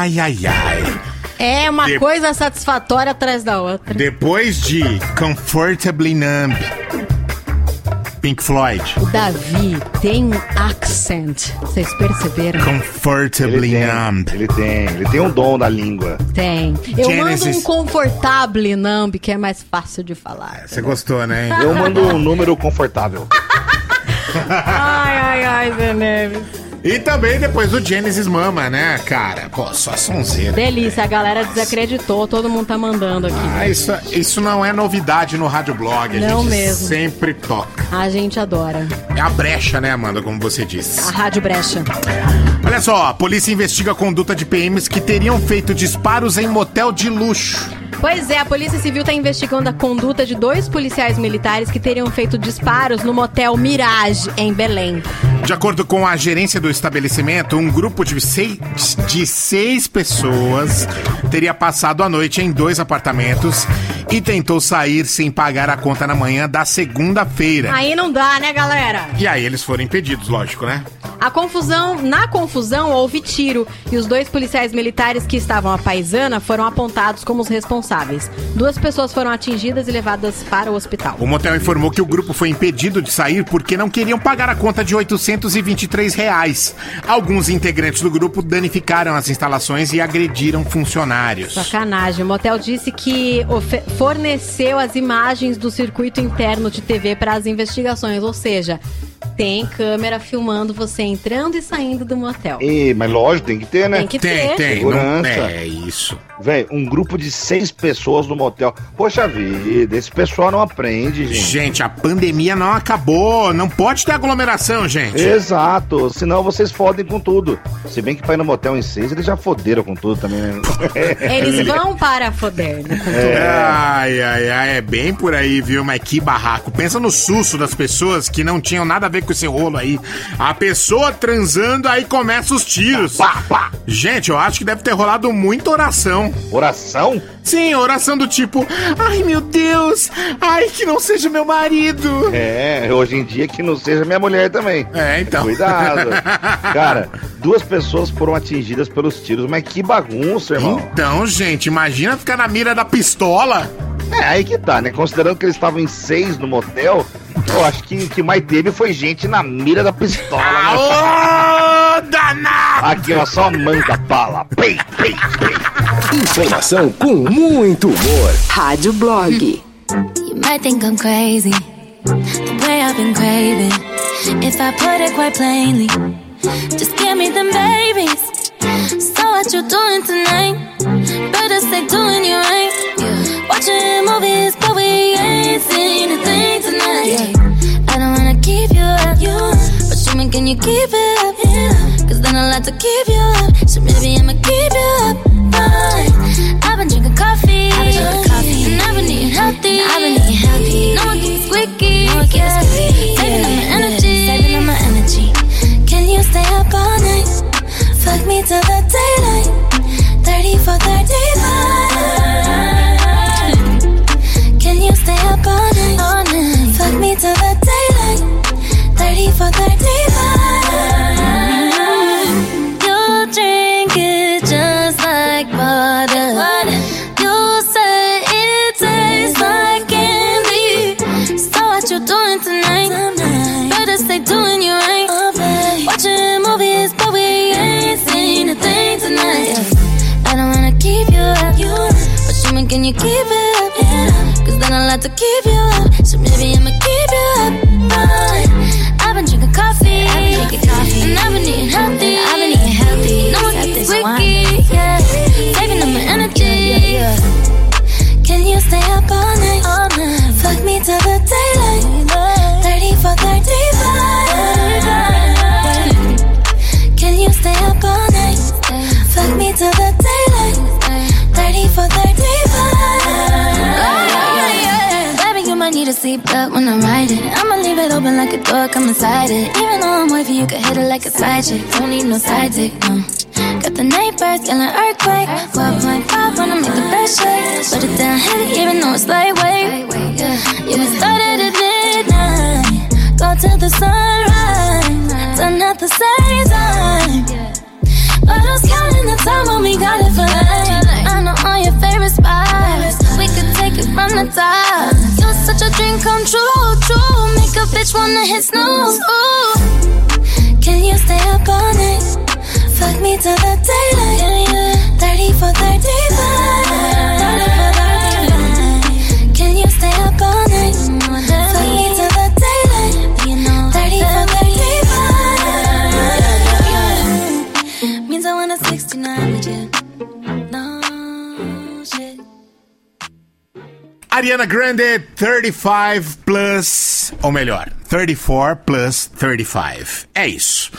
Ai, ai, ai. É uma De- coisa satisfatória atrás da outra. Depois de Comfortably Numb, Pink Floyd. O Davi tem um accent. Vocês perceberam? Comfortably Ele Numb. tem, ele tem, ele tem um dom da língua. Tem. Eu mando Genesis. um confortable numb, que é mais fácil de falar. Você gostou, né? Eu mando um número confortável. Ai, ai, ai, Zé Neves. E também depois do Genesis Mama, né, cara? Pô, só sonzeira. Delícia, a galera desacreditou, todo mundo tá mandando aqui. Ah, isso, isso não é novidade no Rádio Blog. A Não gente mesmo. sempre toca. A gente adora. É a brecha, né, Amanda? Como você disse. A Rádio Brecha. Olha só, a polícia investiga a conduta de PMs que teriam feito disparos em motel de luxo. Pois é, a Polícia Civil está investigando a conduta de dois policiais militares que teriam feito disparos no motel Mirage, em Belém. De acordo com a gerência do estabelecimento, um grupo de seis, de seis pessoas teria passado a noite em dois apartamentos e tentou sair sem pagar a conta na manhã da segunda-feira. Aí não dá, né, galera? E aí eles foram impedidos, lógico, né? A confusão, na confusão houve tiro e os dois policiais militares que estavam à paisana foram apontados como os responsáveis. Duas pessoas foram atingidas e levadas para o hospital. O motel informou que o grupo foi impedido de sair porque não queriam pagar a conta de 823 reais. Alguns integrantes do grupo danificaram as instalações e agrediram funcionários. Sacanagem. O motel disse que forneceu as imagens do circuito interno de TV para as investigações, ou seja, tem câmera filmando você entrando e saindo do motel. E, mas lógico, tem que ter, né? Tem que Tem, ter. tem, Segurança. não- é isso. Velho, um grupo de seis pessoas no motel. Poxa vida, esse pessoal não aprende, gente. Gente, a pandemia não acabou. Não pode ter aglomeração, gente. Exato, senão vocês fodem com tudo. Se bem que pra ir no motel em seis, eles já foderam com tudo também. né? Eles vão para foder. né? Ai, ai, ai, é bem por aí, viu? Mas que barraco. Pensa no susto das pessoas que não tinham nada a ver com esse rolo aí. A pessoa transando, aí começa os tiros. Gente, eu acho que deve ter rolado muita oração. Oração? Sim, oração do tipo: Ai meu Deus, ai que não seja meu marido. É, hoje em dia que não seja minha mulher também. É, então. Cuidado. Cara, duas pessoas foram atingidas pelos tiros, mas que bagunça, irmão. Então, gente, imagina ficar na mira da pistola. É, aí que tá, né? Considerando que eles estavam em seis no motel, eu acho que o que mais teve foi gente na mira da pistola. né? Ô, danado! Aqui, ó, só manda bala. Pei, pei, pei. Informação com muito humor. Rádio Blog. You might think I'm crazy, the way I've been craving. If I put it quite plainly, just give me them babies. So what you doing tonight? Better stay doing you right. Watching movies, but we ain't seen a thing tonight. I don't wanna keep you up, but show me can you keep it up? Cause then I'll have to keep you up. So maybe I'ma keep you up. Fine. I've been drinking coffee, I've been drinking and I've been eating healthy. I've been eating healthy. No one gets squeaky, yeah. Saving up my energy, saving up my energy. Can you stay up all night? Fuck me till the daylight. 30 for 35. Can you keep it up? Yeah. Cause then I'll have to keep you up. So maybe I'ma keep you up. Fine. I've been drinking coffee, I've been drinking coffee, and I've been eating healthy. sleep up when I'm riding. I'ma leave it open like a door, come inside it. Even though I'm wavy, you can hit it like a side chick. Don't need no side dick, no. Got the night birds, an earthquake. 12.5 when I make the best shake. Put it down, hit it, even though it's lightweight. Yeah, we started at midnight. Go till the sunrise. Done at the same time. But I was counting the time when we got it for life. I know all your favorite spots. We could take it from the top come true, true. Make a bitch wanna hit snooze. Can you stay up all night? Fuck me till the daylight. 30 for 35. Ariana Grande, 35 plus. Ou melhor, 34 plus 35. É isso.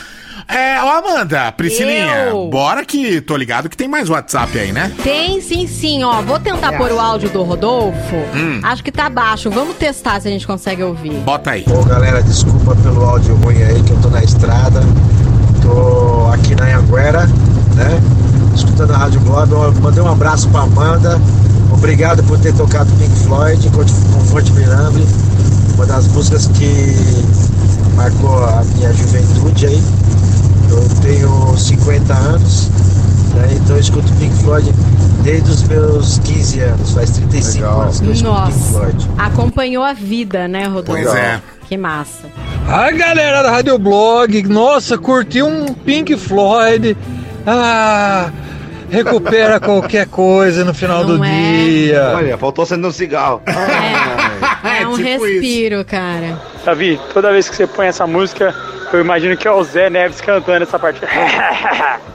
É, ó, Amanda, Priscilinha, Eu. bora que tô ligado que tem mais WhatsApp aí, né? Tem sim, sim, ó. Vou tentar pôr o áudio do Rodolfo. Hum. Acho que tá baixo. Vamos testar se a gente consegue ouvir. Bota aí. Ô galera, desculpa pelo áudio ruim aí que eu tô na estrada. Tô aqui na Anguera, né? Escutando a Rádio. Eu Mandei um abraço pra Amanda. Obrigado por ter tocado Pink Floyd com Conforte Miranda. Uma das músicas que marcou a minha juventude aí. Eu tenho 50 anos, né? Então eu escuto Pink Floyd desde os meus 15 anos. Faz 35 anos que eu escuto Pink Nossa, Floyd. acompanhou a vida, né, Rodolfo? Pois é. Que massa. A galera da Rádio Blog, nossa, curtiu um Pink Floyd. Ah, recupera qualquer coisa no final do dia. Olha, faltou acender um cigarro. É, um tipo respiro, cara. Davi, toda vez que você põe essa música, eu imagino que é o Zé Neves cantando essa parte.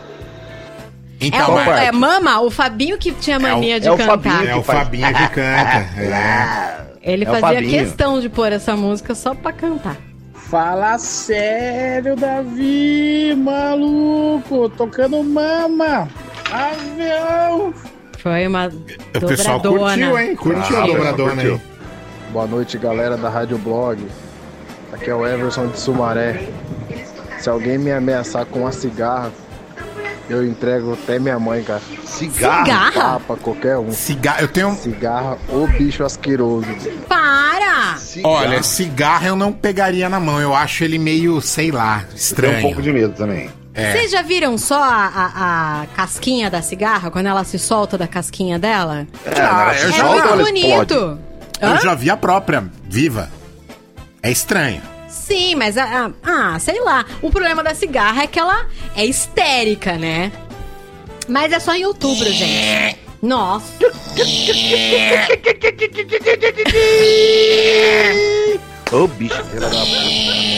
Então, é, o, é, Mama, o Fabinho que tinha mania de é o cantar. Fabinho, é o Fabinho que canta. É. Ele É fazia questão de pôr essa música só pra cantar. Fala sério, Davi, maluco, tocando mama, avião. Foi uma O pessoal dobradona. curtiu, hein? Curtiu a dobradona aí. Boa noite, galera da Rádio Blog. Aqui é o Everson de Sumaré. Se alguém me ameaçar com uma cigarra, eu entrego até minha mãe, cara. Cigarra? Cigarra? Papa, qualquer um. Cigarra, eu tenho. Cigarra ou bicho asqueroso. Para! Olha, cigarro eu não pegaria na mão. Eu acho ele meio, sei lá, estranho. um pouco de medo também. É. Vocês já viram só a, a- a casquinha da cigarra, quando ela se solta da casquinha dela? Ah, eu já é muito bonito. Eu já vi a própria, viva. É estranho. Sim, mas a, a- ah, sei lá. O problema da cigarra é que ela é histérica, né? Mas é só em outubro, gente. Nossa. Ô, bicho, filha da Eu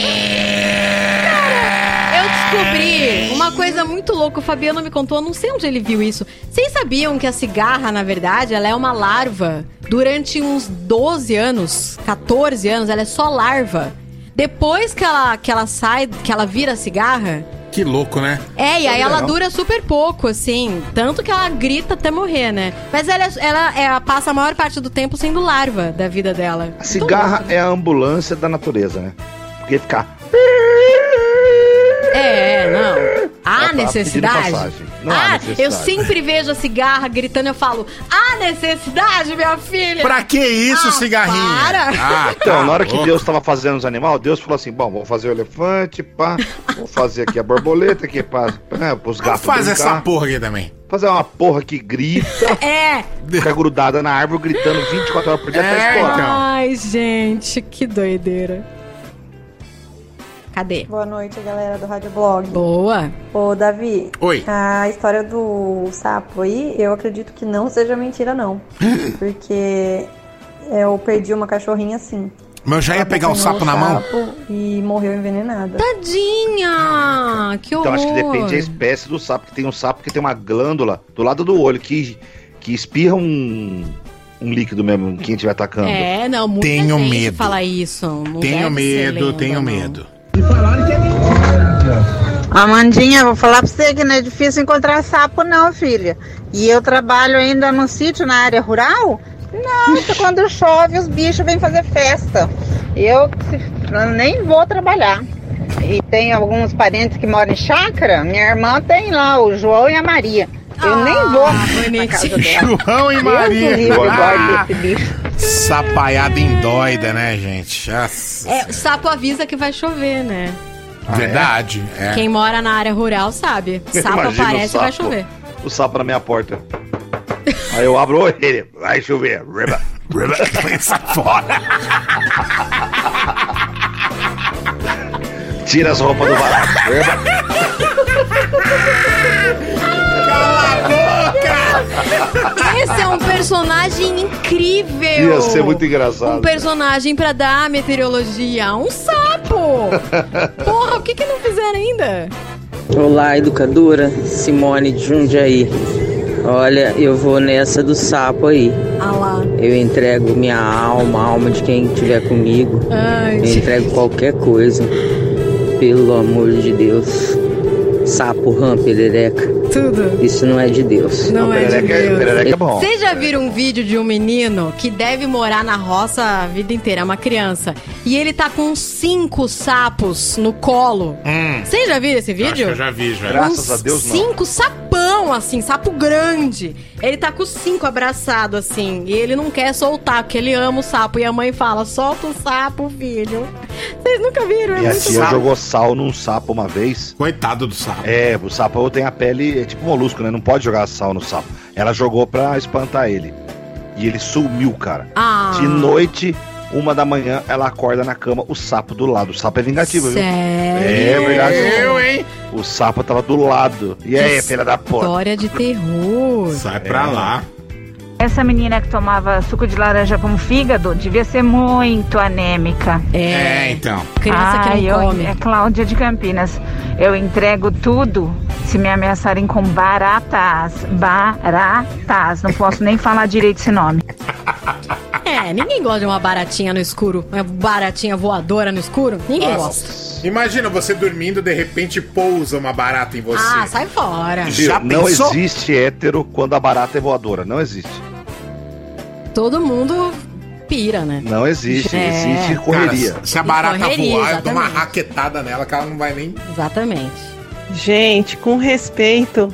descobri uma coisa muito louca. O Fabiano me contou, eu não sei onde ele viu isso. Vocês sabiam que a cigarra, na verdade, ela é uma larva? Durante uns 12 anos, 14 anos, ela é só larva. Depois que ela, que ela sai, que ela vira cigarra, Que louco, né? É, e aí ela dura super pouco, assim. Tanto que ela grita até morrer, né? Mas ela, ela, ela passa a maior parte do tempo sendo larva da vida dela. A cigarra é a ambulância da natureza, né? Porque ficar. É, não. Há tá necessidade? Não há ah, necessidade. eu sempre vejo a cigarra gritando, eu falo, há necessidade, minha filha? Pra que isso, Ah, cigarrinha? para. Ah, Então, tá na hora que. Deus tava fazendo os animais, Deus falou assim: bom, vou fazer o elefante, pá, vou fazer aqui a borboleta, aqui pra, né, pros gatos. Faz brincar. essa porra aqui também. Fazer uma porra que grita, É. fica grudada na árvore, gritando 24 horas por dia É, até estourar. Ai, gente, que doideira. Cadê? Boa noite, galera do Rádio Blog. Boa. Ô, Davi. Oi. A história do sapo aí, eu acredito que não seja mentira, não. Porque eu perdi uma cachorrinha assim. Mas eu já ia pegar o sapo na mão? Sapo e morreu envenenada. Tadinha! Que horror! Então acho que depende da espécie do sapo, que tem um sapo que tem uma glândula do lado do olho que, que espirra um, um líquido mesmo, quem estiver atacando. É, não, muita Tenho gente medo. fala isso. Não Tenho medo, lenda, tenho não. medo. Amandinha, vou falar pra você que não é difícil encontrar sapo, não, filha. E eu trabalho ainda no sítio, na área rural. Nossa, quando chove, os bichos vêm fazer festa. Eu eu nem vou trabalhar. E tem alguns parentes que moram em chácara. Minha irmã tem lá, o João e a Maria. Eu nem vou na casa dela. João e Maria. me livre, Ah. Sapaiada indóida, né, gente? Nossa. É, o sapo avisa que vai chover, né? Verdade. É. Quem mora na área rural sabe. Sapo aparece e vai sapo. chover. O sapo na minha porta. Aí eu abro ele, vai chover. Riba, Sai fora. Tira as roupas do barato. Esse é um personagem incrível. Ia ser muito engraçado. Um personagem pra dar meteorologia. Um sapo. Porra, o que que não fizeram ainda? Olá, educadora Simone de Jundiaí. Olha, eu vou nessa do sapo aí. Ah lá. Eu entrego minha alma, a alma de quem estiver comigo. Ai, eu entrego qualquer coisa. Pelo amor de Deus. Sapo, rã, perereca. Tudo. Isso não é de Deus. Não é de Deus. é Vocês já viram um vídeo de um menino que deve morar na roça a vida inteira, é uma criança. E ele tá com cinco sapos no colo. Hum. Vocês já viram esse vídeo? Acho que eu já vi, já. Graças a Deus, não. Cinco sapão, assim, sapo grande. Ele tá com os cinco abraçado, assim. E ele não quer soltar, porque ele ama o sapo. E a mãe fala: solta o sapo, filho. Vocês nunca viram? É Minha muito tia jogou sal num sapo uma vez. Coitado do sapo. É, o sapo tem a pele, é tipo molusco, né? Não pode jogar sal no sapo. Ela jogou pra espantar ele. E ele sumiu, cara. Ah. De noite, uma da manhã, ela acorda na cama, o sapo do lado. O sapo é vingativo, viu? Sério? É verdade. Eu, hein? O sapo tava do lado. E aí, filha da porra? História de terror. Sai pra lá. Essa menina que tomava suco de laranja como fígado devia ser muito anêmica. É, então. Criança que não Ai, eu- come. É Cláudia de Campinas. Eu entrego tudo se me ameaçarem com baratas. Baratas. Não posso nem falar direito esse nome. É, ninguém gosta de uma baratinha no escuro. Uma baratinha voadora no escuro. Ninguém gosta. Imagina você dormindo, de repente pousa uma barata em você. Ah, sai fora. Já não pensou? existe hétero quando a barata é voadora. Não existe. Todo mundo pira, né? Não existe. É. Existe correria. Cara, se a barata Correria, voar, eu dou uma exatamente. raquetada nela que ela não vai nem. Exatamente. Gente, com respeito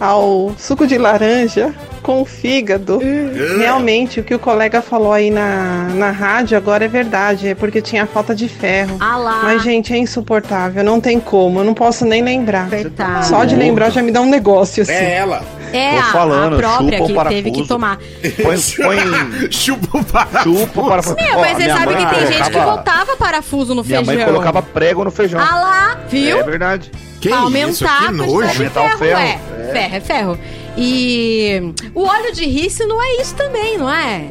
ao suco de laranja com fígado, realmente o que o colega falou aí na, na rádio agora é verdade, é porque tinha falta de ferro. Ah lá. Mas, gente, é insuportável, não tem como, eu não posso nem lembrar. Coitado. Só de lembrar já me dá um negócio assim. É ela. É Tô a, falando, a própria chupa o que parafuso. teve que tomar. Põe, põe Chupa o parafuso. chupa o parafuso. Meu, Ó, mas você minha sabe que tem gente que colocava- botava parafuso no Minha feijão. mãe colocava prego no feijão. Ah lá, viu? É verdade. Que Pra isso? aumentar Que nojo. Aumentar o ferro, ferro. é. É. Ferro, é ferro. E o óleo de rícino não é isso também, não é?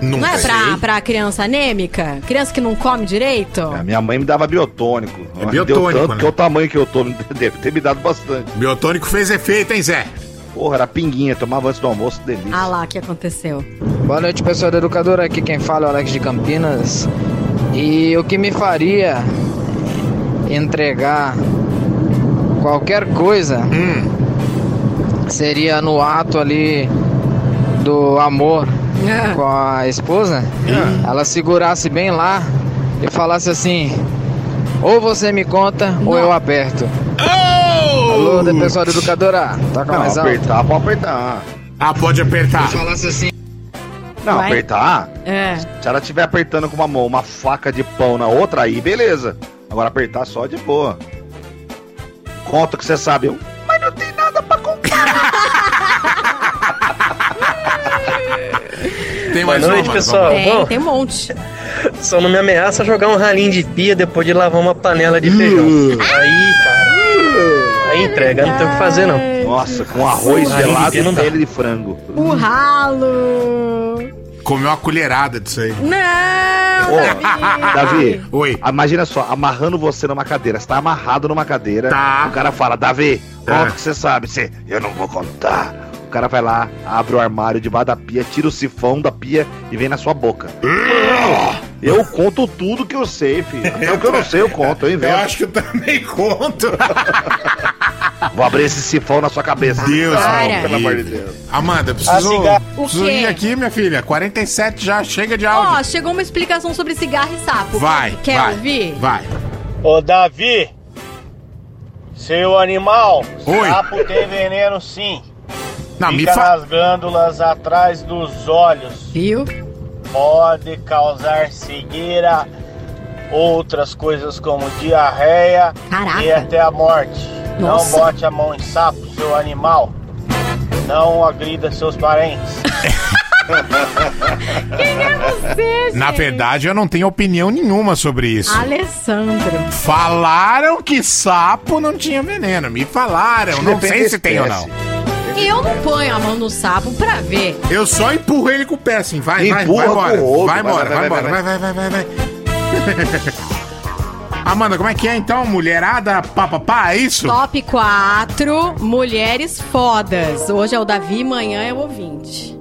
Não, Não é pra, pra criança anêmica? Criança que não come direito? A minha mãe me dava biotônico. É biotônico, Deu tanto né? que é o tamanho que eu tô. Deve ter me dado bastante. Biotônico fez efeito, hein, Zé? Porra, era pinguinha. Tomava antes do almoço, delícia. Ah lá, o que aconteceu? Boa noite, pessoal da Educadora. Aqui quem fala é o Alex de Campinas. E o que me faria entregar qualquer coisa seria no ato ali do amor com a esposa, ela segurasse bem lá e falasse assim: ou você me conta ou eu aperto. Alô, da pessoal da Educadora. Toca Não, mais alto. apertar, pode apertar. Ah, pode apertar. Falasse assim. Não, Vai. apertar. É. Se ela estiver apertando com uma mão uma faca de pão na outra, aí beleza. Agora apertar só de boa. Conta que você sabe. Eu, Tem Boa mais noite, uma, pessoal. Tem, Bom, tem um monte. só não me ameaça jogar um ralinho de pia depois de lavar uma panela de feijão. Aí, cara. Aí entrega, não tem o que fazer, não. Nossa, com arroz gelado e pele de frango. O ralo. Comeu uma colherada disso aí. Não, Ô, Davi, Oi. imagina só, amarrando você numa cadeira. Você tá amarrado numa cadeira. Tá. O cara fala, Davi, conta É. que você sabe. Você, eu não vou contar. O cara vai lá, abre o armário debaixo da pia, tira o sifão da pia e vem na sua boca. Eu conto tudo que eu sei, filho. Até o que eu não sei, eu conto, eu Eu invento. acho que eu também conto. Vou abrir esse sifão na sua cabeça. Deus, meu Pelo amor de Deus. Amanda, preciso, cigarro. preciso ir aqui, minha filha. 47 já, chega de áudio. Ó, chegou uma explicação sobre cigarro e sapo. vai, Quer vai, ouvir? vai. Ô, Davi, seu animal, Oi. sapo tem veneno sim. Não, me Fica fa... nas glândulas atrás dos olhos. Viu? Pode causar cegueira, outras coisas como diarreia Caraca. e até a morte. Nossa. Não bote a mão em sapo, seu animal. Não agrida seus parentes. Quem é você, Na gente? verdade, eu não tenho opinião nenhuma sobre isso. Alessandro. Falaram que sapo não tinha veneno. Me falaram. Não Depende sei se tem ou não. E eu não ponho a mão no sapo pra ver. Eu só empurro ele com o pé assim. Vai, vai, Empurra vai embora. Vai Vai, embora, vai, vai vai, embora. vai, Vai, vai, vai, vai, vai. Amanda, como é que é então? Mulherada papapá, é isso? Top 4 mulheres fodas. Hoje é o Davi, amanhã é o ouvinte.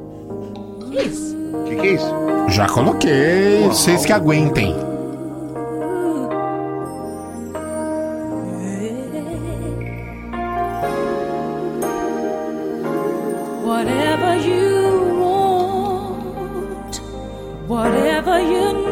Isso. O que, que é isso? Já coloquei. Vocês que aguentem. Whatever you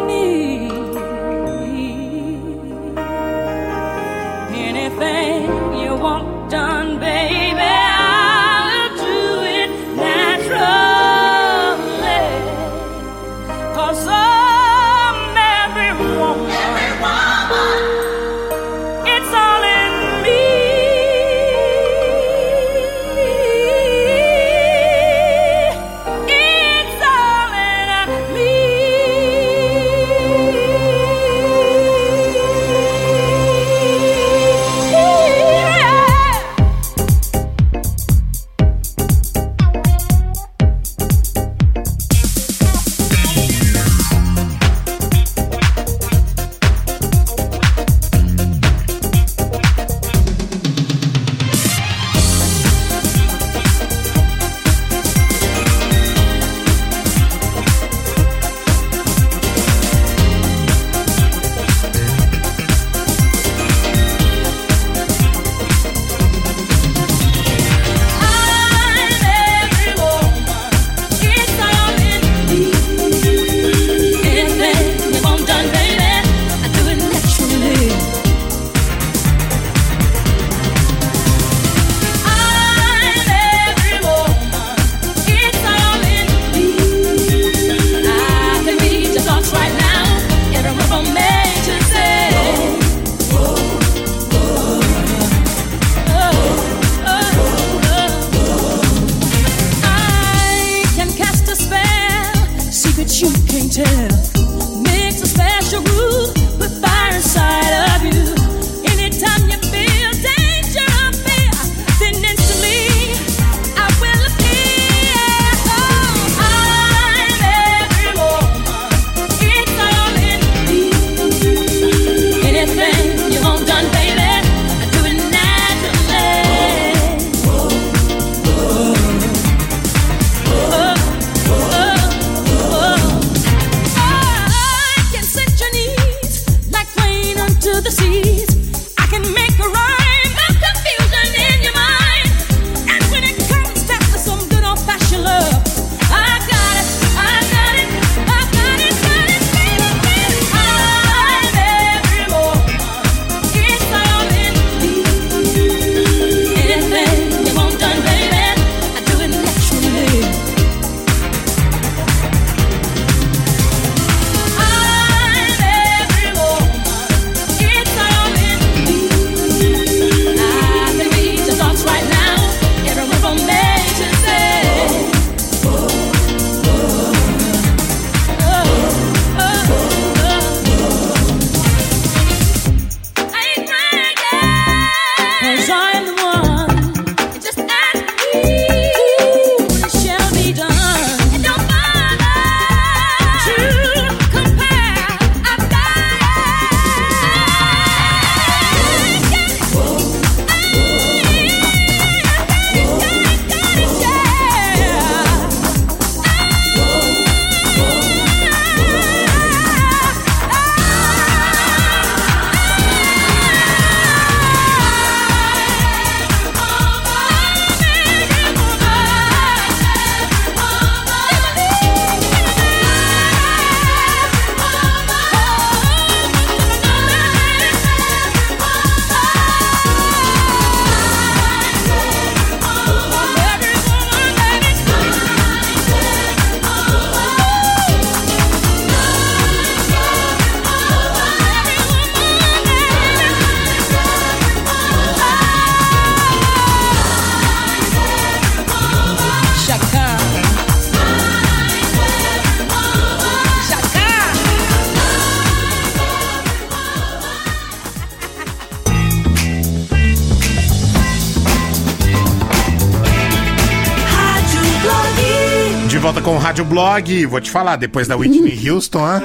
Vou te falar, depois da Whitney Houston, hã?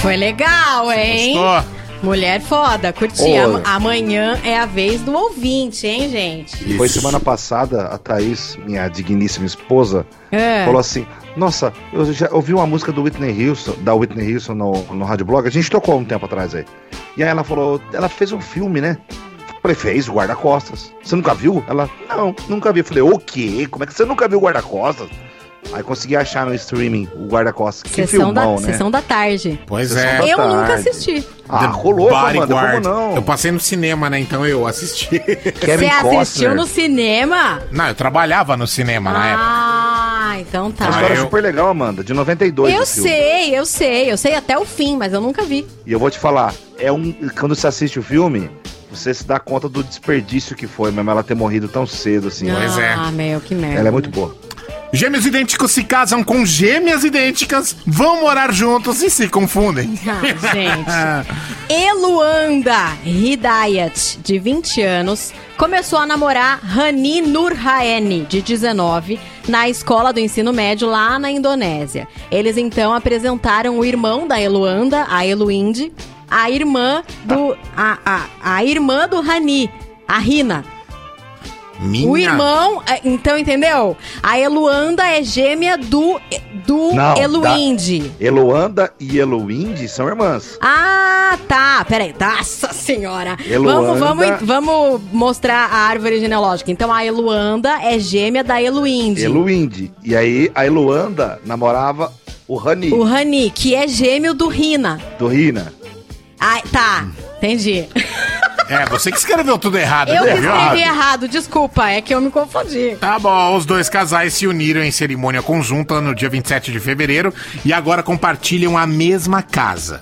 Foi legal, hein? Gostou? Mulher foda, curti. Am- Amanhã é a vez do ouvinte, hein, gente? Foi semana passada, a Thaís, minha digníssima esposa, É. falou assim: Nossa, eu já ouvi uma música do Whitney Houston, da Whitney Houston no, no Rádio Blog. A gente tocou um tempo atrás aí. E aí ela falou: Ela fez um filme, né? Falei, fez o guarda-costas. Você nunca viu? Ela, não, nunca vi. Falei, o quê? Como é que você nunca viu o guarda-costas? Aí consegui achar no streaming o guarda-costas. Que Sessão, filmão, da, né? sessão da tarde. Pois Sessão é. Eu nunca tarde. assisti. Ah, rolou, Amanda, Bodyguard. como não? Eu passei no cinema, né? Então eu assisti. Kevin Você assistiu no cinema? Não, eu trabalhava no cinema na época. Ah, então Uma tá. história eu- super legal, Amanda, de 92 Eu sei, eu sei, eu sei até o fim, mas eu nunca vi. E eu vou te falar, é um. Quando você assiste o filme, você se dá conta do desperdício que foi mesmo ela ter morrido tão cedo, assim. Pois é. Ah, meu, que merda. Ela é muito boa. Gêmeos idênticos se casam com gêmeas idênticas, vão morar juntos e se confundem. Ah, gente. Eluanda Hidayat, de 20 anos, começou a namorar Hani Nurhaeni, de 19, na escola do ensino médio lá na Indonésia. Eles então apresentaram o irmão da Eluanda, a Eluinde, a irmã do a, a, a irmã do Hani, a Rina. Minha. O irmão, é, então entendeu? A Eluanda é gêmea do do Não, Eluinde. da- Eloanda e Eloinde são irmãs. Ah, tá. Peraí. Nossa senhora. Eluanda. Vamos, vamos, vamos mostrar a árvore genealógica. Então, a Eluanda é gêmea da Eluinde. Eloinde. E aí a Eloanda namorava o Rani, O Rani, que é gêmeo do Rina. do Rina. Ah, tá. Entendi. É, você que escreveu tudo errado. Eu né, escrevi errado. Desculpa, é que eu me confundi. Tá bom, os dois casais se uniram em cerimônia conjunta no dia 27 de fevereiro e agora compartilham a mesma casa.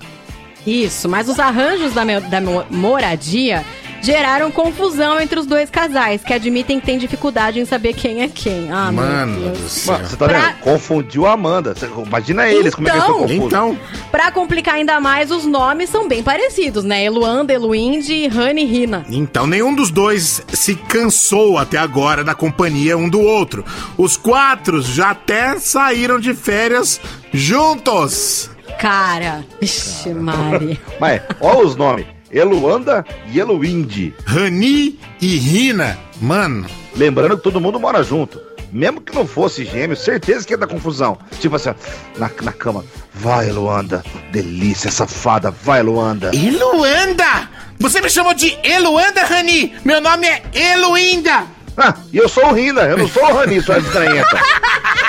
Isso, mas os arranjos da, da mo- moradia geraram confusão entre os dois casais, que admitem que têm dificuldade em saber quem é quem. Ah, meu Mano Deus. do céu. Mano, você tá Pra- vendo? Confundiu a Amanda. Você- Imagina eles, como é que eles estão Então. confusos. Então, Pra complicar ainda mais, os nomes são bem parecidos, né? Eluanda, Eluinde e Rani Rina. então nenhum dos dois se cansou até agora da companhia um do outro. Os quatro já até saíram de férias juntos. Cara, ixi, Mari. Mas, ó os nomes. Eluanda e Eloinde. Rani e Rina. Mano, Lembrando que todo mundo mora junto. Mesmo que não fosse gêmeo, certeza que ia dar confusão. Tipo assim, na, na cama. Vai, Luanda. Delícia, safada. Vai, Luanda. Eluanda! Você me chamou de Eluanda, Rani? Meu nome é Eluinda! Ah, e eu sou o Rina, eu não sou o Rani, sua estranheta.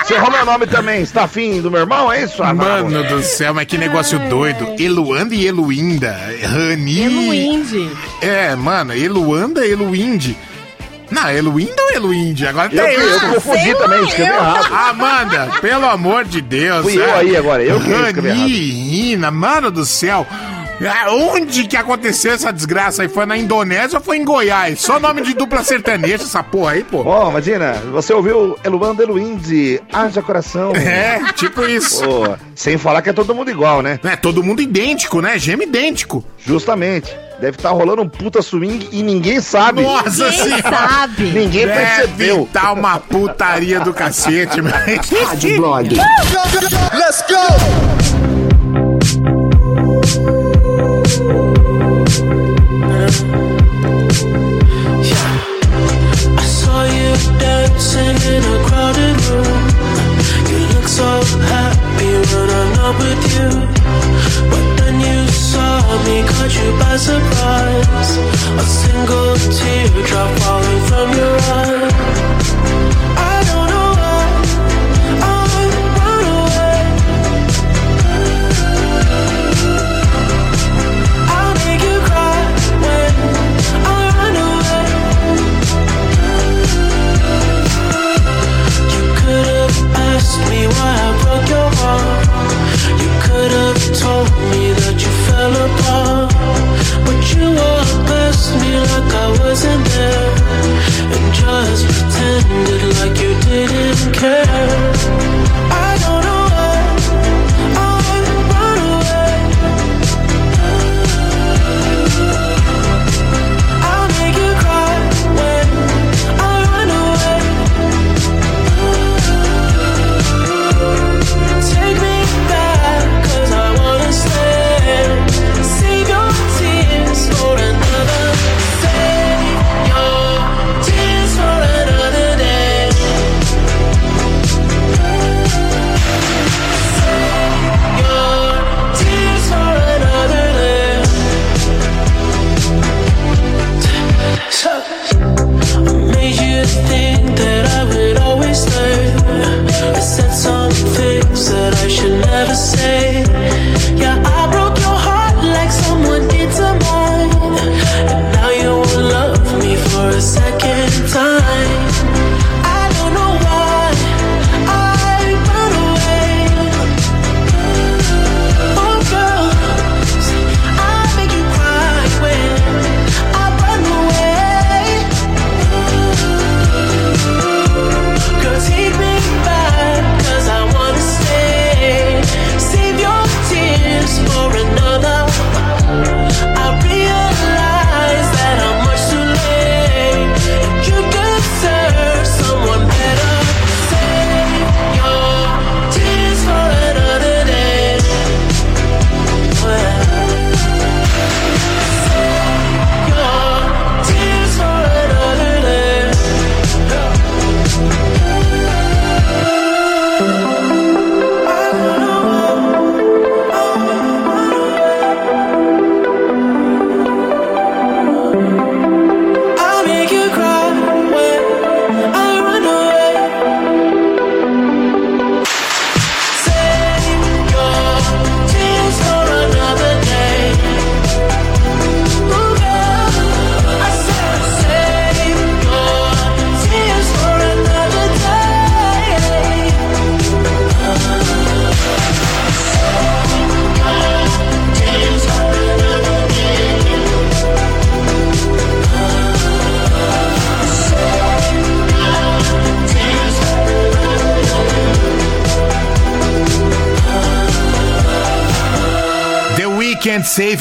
Você errou meu nome também. Está afim do meu irmão, é isso? Ah, Mano do céu, mas que negócio doido. Eluanda e Eluinda. Rani. Eluinde. É, mano, Eluanda e Eluinde. Não, Eluinda ou Eluinde? Agora Eu, tem eu confundi também, escrevi errado. Amanda, pelo amor de Deus. Fui eu é. aí agora, eu que escrevi errado. Rani, Rina, mano do céu. Onde que aconteceu essa desgraça aí? Foi na Indonésia ou foi em Goiás? Só nome de dupla sertaneja essa porra aí, pô. Ó, imagina, você ouviu Eluanda Eluinde, haja coração. É, tipo isso. Pô, sem falar que é todo mundo igual, né? É todo mundo idêntico, né? Gêmeo idêntico. Justamente. Deve estar rolando um puta swing e ninguém sabe. Nossa Ninguém senhora. sabe. Ninguém percebeu. Deve tá uma putaria do cacete, mas... Rádio Blog. Let's go! Surprise. A single teardrop falling from your eye. Told me that you fell apart.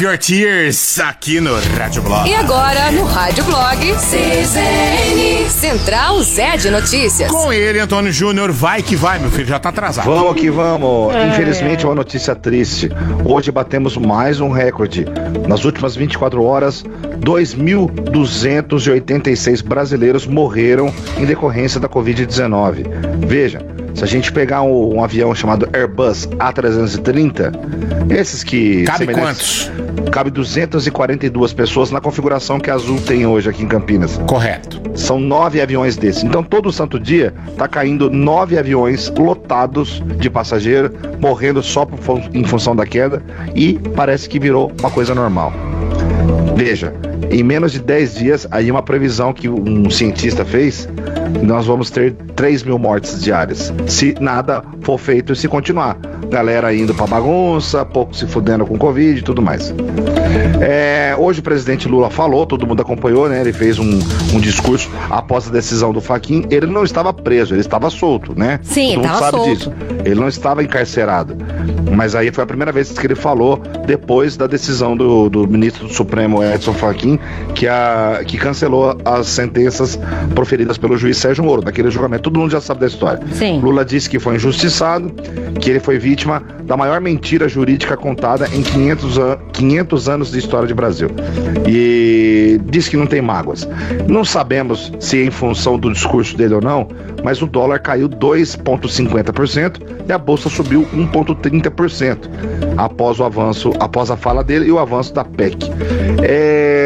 Save Your Tears aqui no Rádio Blog. E agora, no Rádio Blog, CZN, Central Zé de Notícias. Com ele, Antônio Júnior, vai que vai, meu filho, já tá atrasado. Vamos que vamos. É. Infelizmente, uma notícia triste. Hoje batemos mais um recorde. Nas últimas 24 horas, 2.286 brasileiros morreram em decorrência da Covid-19. Veja, se a gente pegar um, um avião chamado Airbus A330, esses que. Cabe semelhantes- Cabe 242 pessoas na configuração que a Azul tem hoje aqui em Campinas. Correto. São nove aviões desses. Então, todo santo dia tá caindo nove aviões lotados de passageiro, morrendo só por em função da queda, e parece que virou uma coisa normal. Veja, em menos de 10 dias, aí uma previsão que um cientista fez, nós vamos ter 3 mil mortes diárias. Se nada for feito e se continuar. Galera indo pra bagunça, pouco se fudendo com Covid e tudo mais. É, hoje o presidente Lula falou, todo mundo acompanhou, né? Ele fez um, um discurso após a decisão do Faquin. Ele não estava preso, ele estava solto, né? Sim, todo mundo sabe solto. disso. Ele não estava encarcerado. Mas aí foi a primeira vez que ele falou depois da decisão do, do ministro do Supremo Edson Fachin, que, a, que cancelou as sentenças proferidas pelo juiz Sérgio Moro, daquele julgamento. Todo mundo já sabe da história. Sim. Lula disse que foi injustiçado, que ele foi vítima da maior mentira jurídica contada em 500, an 500 anos de história de Brasil. E disse que não tem mágoas. Não sabemos se é em função do discurso dele ou não, mas o dólar caiu 2,50% e a bolsa subiu 1,30% após o avanço, após a fala dele e o avanço da PEC. É,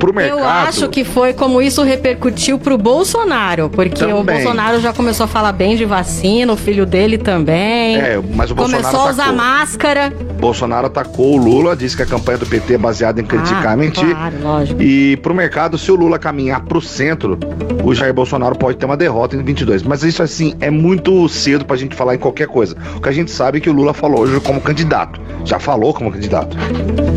pro mercado. Eu acho que foi como isso repercutiu pro Bolsonaro, porque o Também. Bolsonaro já começou a falar bem de vacina, o filho dele também. É, mas o Bolsonaro começou a usar atacou. máscara. Bolsonaro atacou o Lula, disse que a campanha do PT é baseada em criticar Ah, mentir. claro, lógico. E pro mercado, se o Lula caminhar pro centro, o Jair Bolsonaro pode ter uma derrota em 22. Mas isso, assim, é muito cedo pra gente falar em qualquer coisa. O que a gente sabe é que o Lula falou hoje como candidato. Já falou como candidato,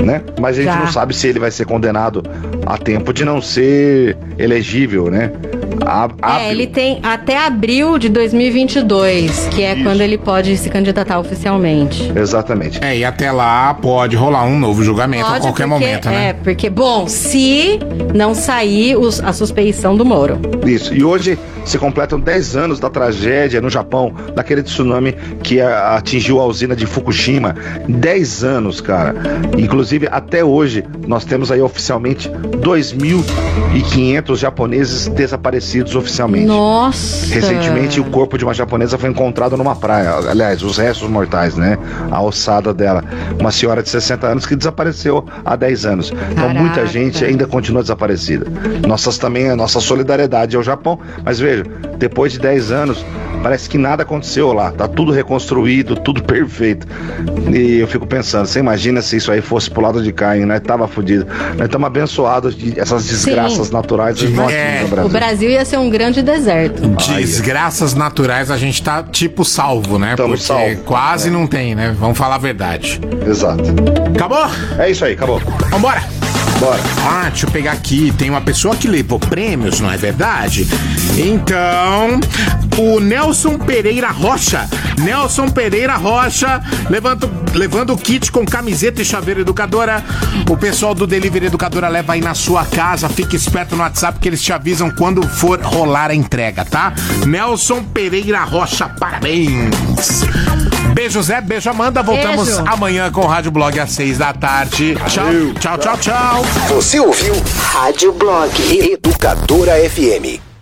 né? Mas a gente Já. não sabe se ele vai ser condenado a tempo de não ser elegível, né? A, É, ele tem até abril de 2022, que é quando ele pode se candidatar oficialmente. Exatamente. É, e até lá pode rolar um novo julgamento a Pode, qualquer porque- momento, né? É, porque, bom, se não sair os- a suspeição do Moro. Isso. E hoje se completam 10 anos da tragédia no Japão, daquele tsunami que atingiu a usina de Fukushima. 10 anos, cara. Inclusive, até hoje, nós temos aí oficialmente 2.500 japoneses desaparecidos oficialmente. Nossa! Recentemente, o corpo de uma japonesa foi encontrado numa praia. Aliás, os restos mortais, né? A ossada dela. Uma senhora de 60 anos que desapareceu há 10 anos. Então, muita Caraca. gente ainda continua desaparecida. Nossas também, a nossa solidariedade ao Japão. Mas veja, depois de 10 anos, parece que nada aconteceu lá. Tá tudo reconstruído, tudo perfeito. E eu fico pensando, você imagina se isso aí fosse pro lado de cá, hein? Nós tava fudido. Nós estamos abençoados de essas desgraças naturais e não aqui no O Brasil. Brasil ia ser um grande deserto. Desgraças naturais, a gente tá tipo salvo, né? Tamo Porque salvo. quase não tem, né? Vamos falar a verdade. Exato. Acabou? É isso aí, acabou. Vambora! Bora. Ah, deixa eu pegar aqui. Tem uma pessoa que levou prêmios, não é verdade? Então, o Nelson Pereira Rocha. Nelson Pereira Rocha, levando, levando o kit com camiseta e chaveiro educadora. O pessoal do Delivery Educadora leva aí na sua casa. Fique esperto no WhatsApp que eles te avisam quando for rolar a entrega, tá? Nelson Pereira Rocha, parabéns! Beijo, Zé. Beijo, Amanda. Voltamos Beijo. amanhã com o Rádio Blog às seis da tarde. Tchau, tchau, tchau, tchau. Você ouviu Rádio Blog Educadora FM.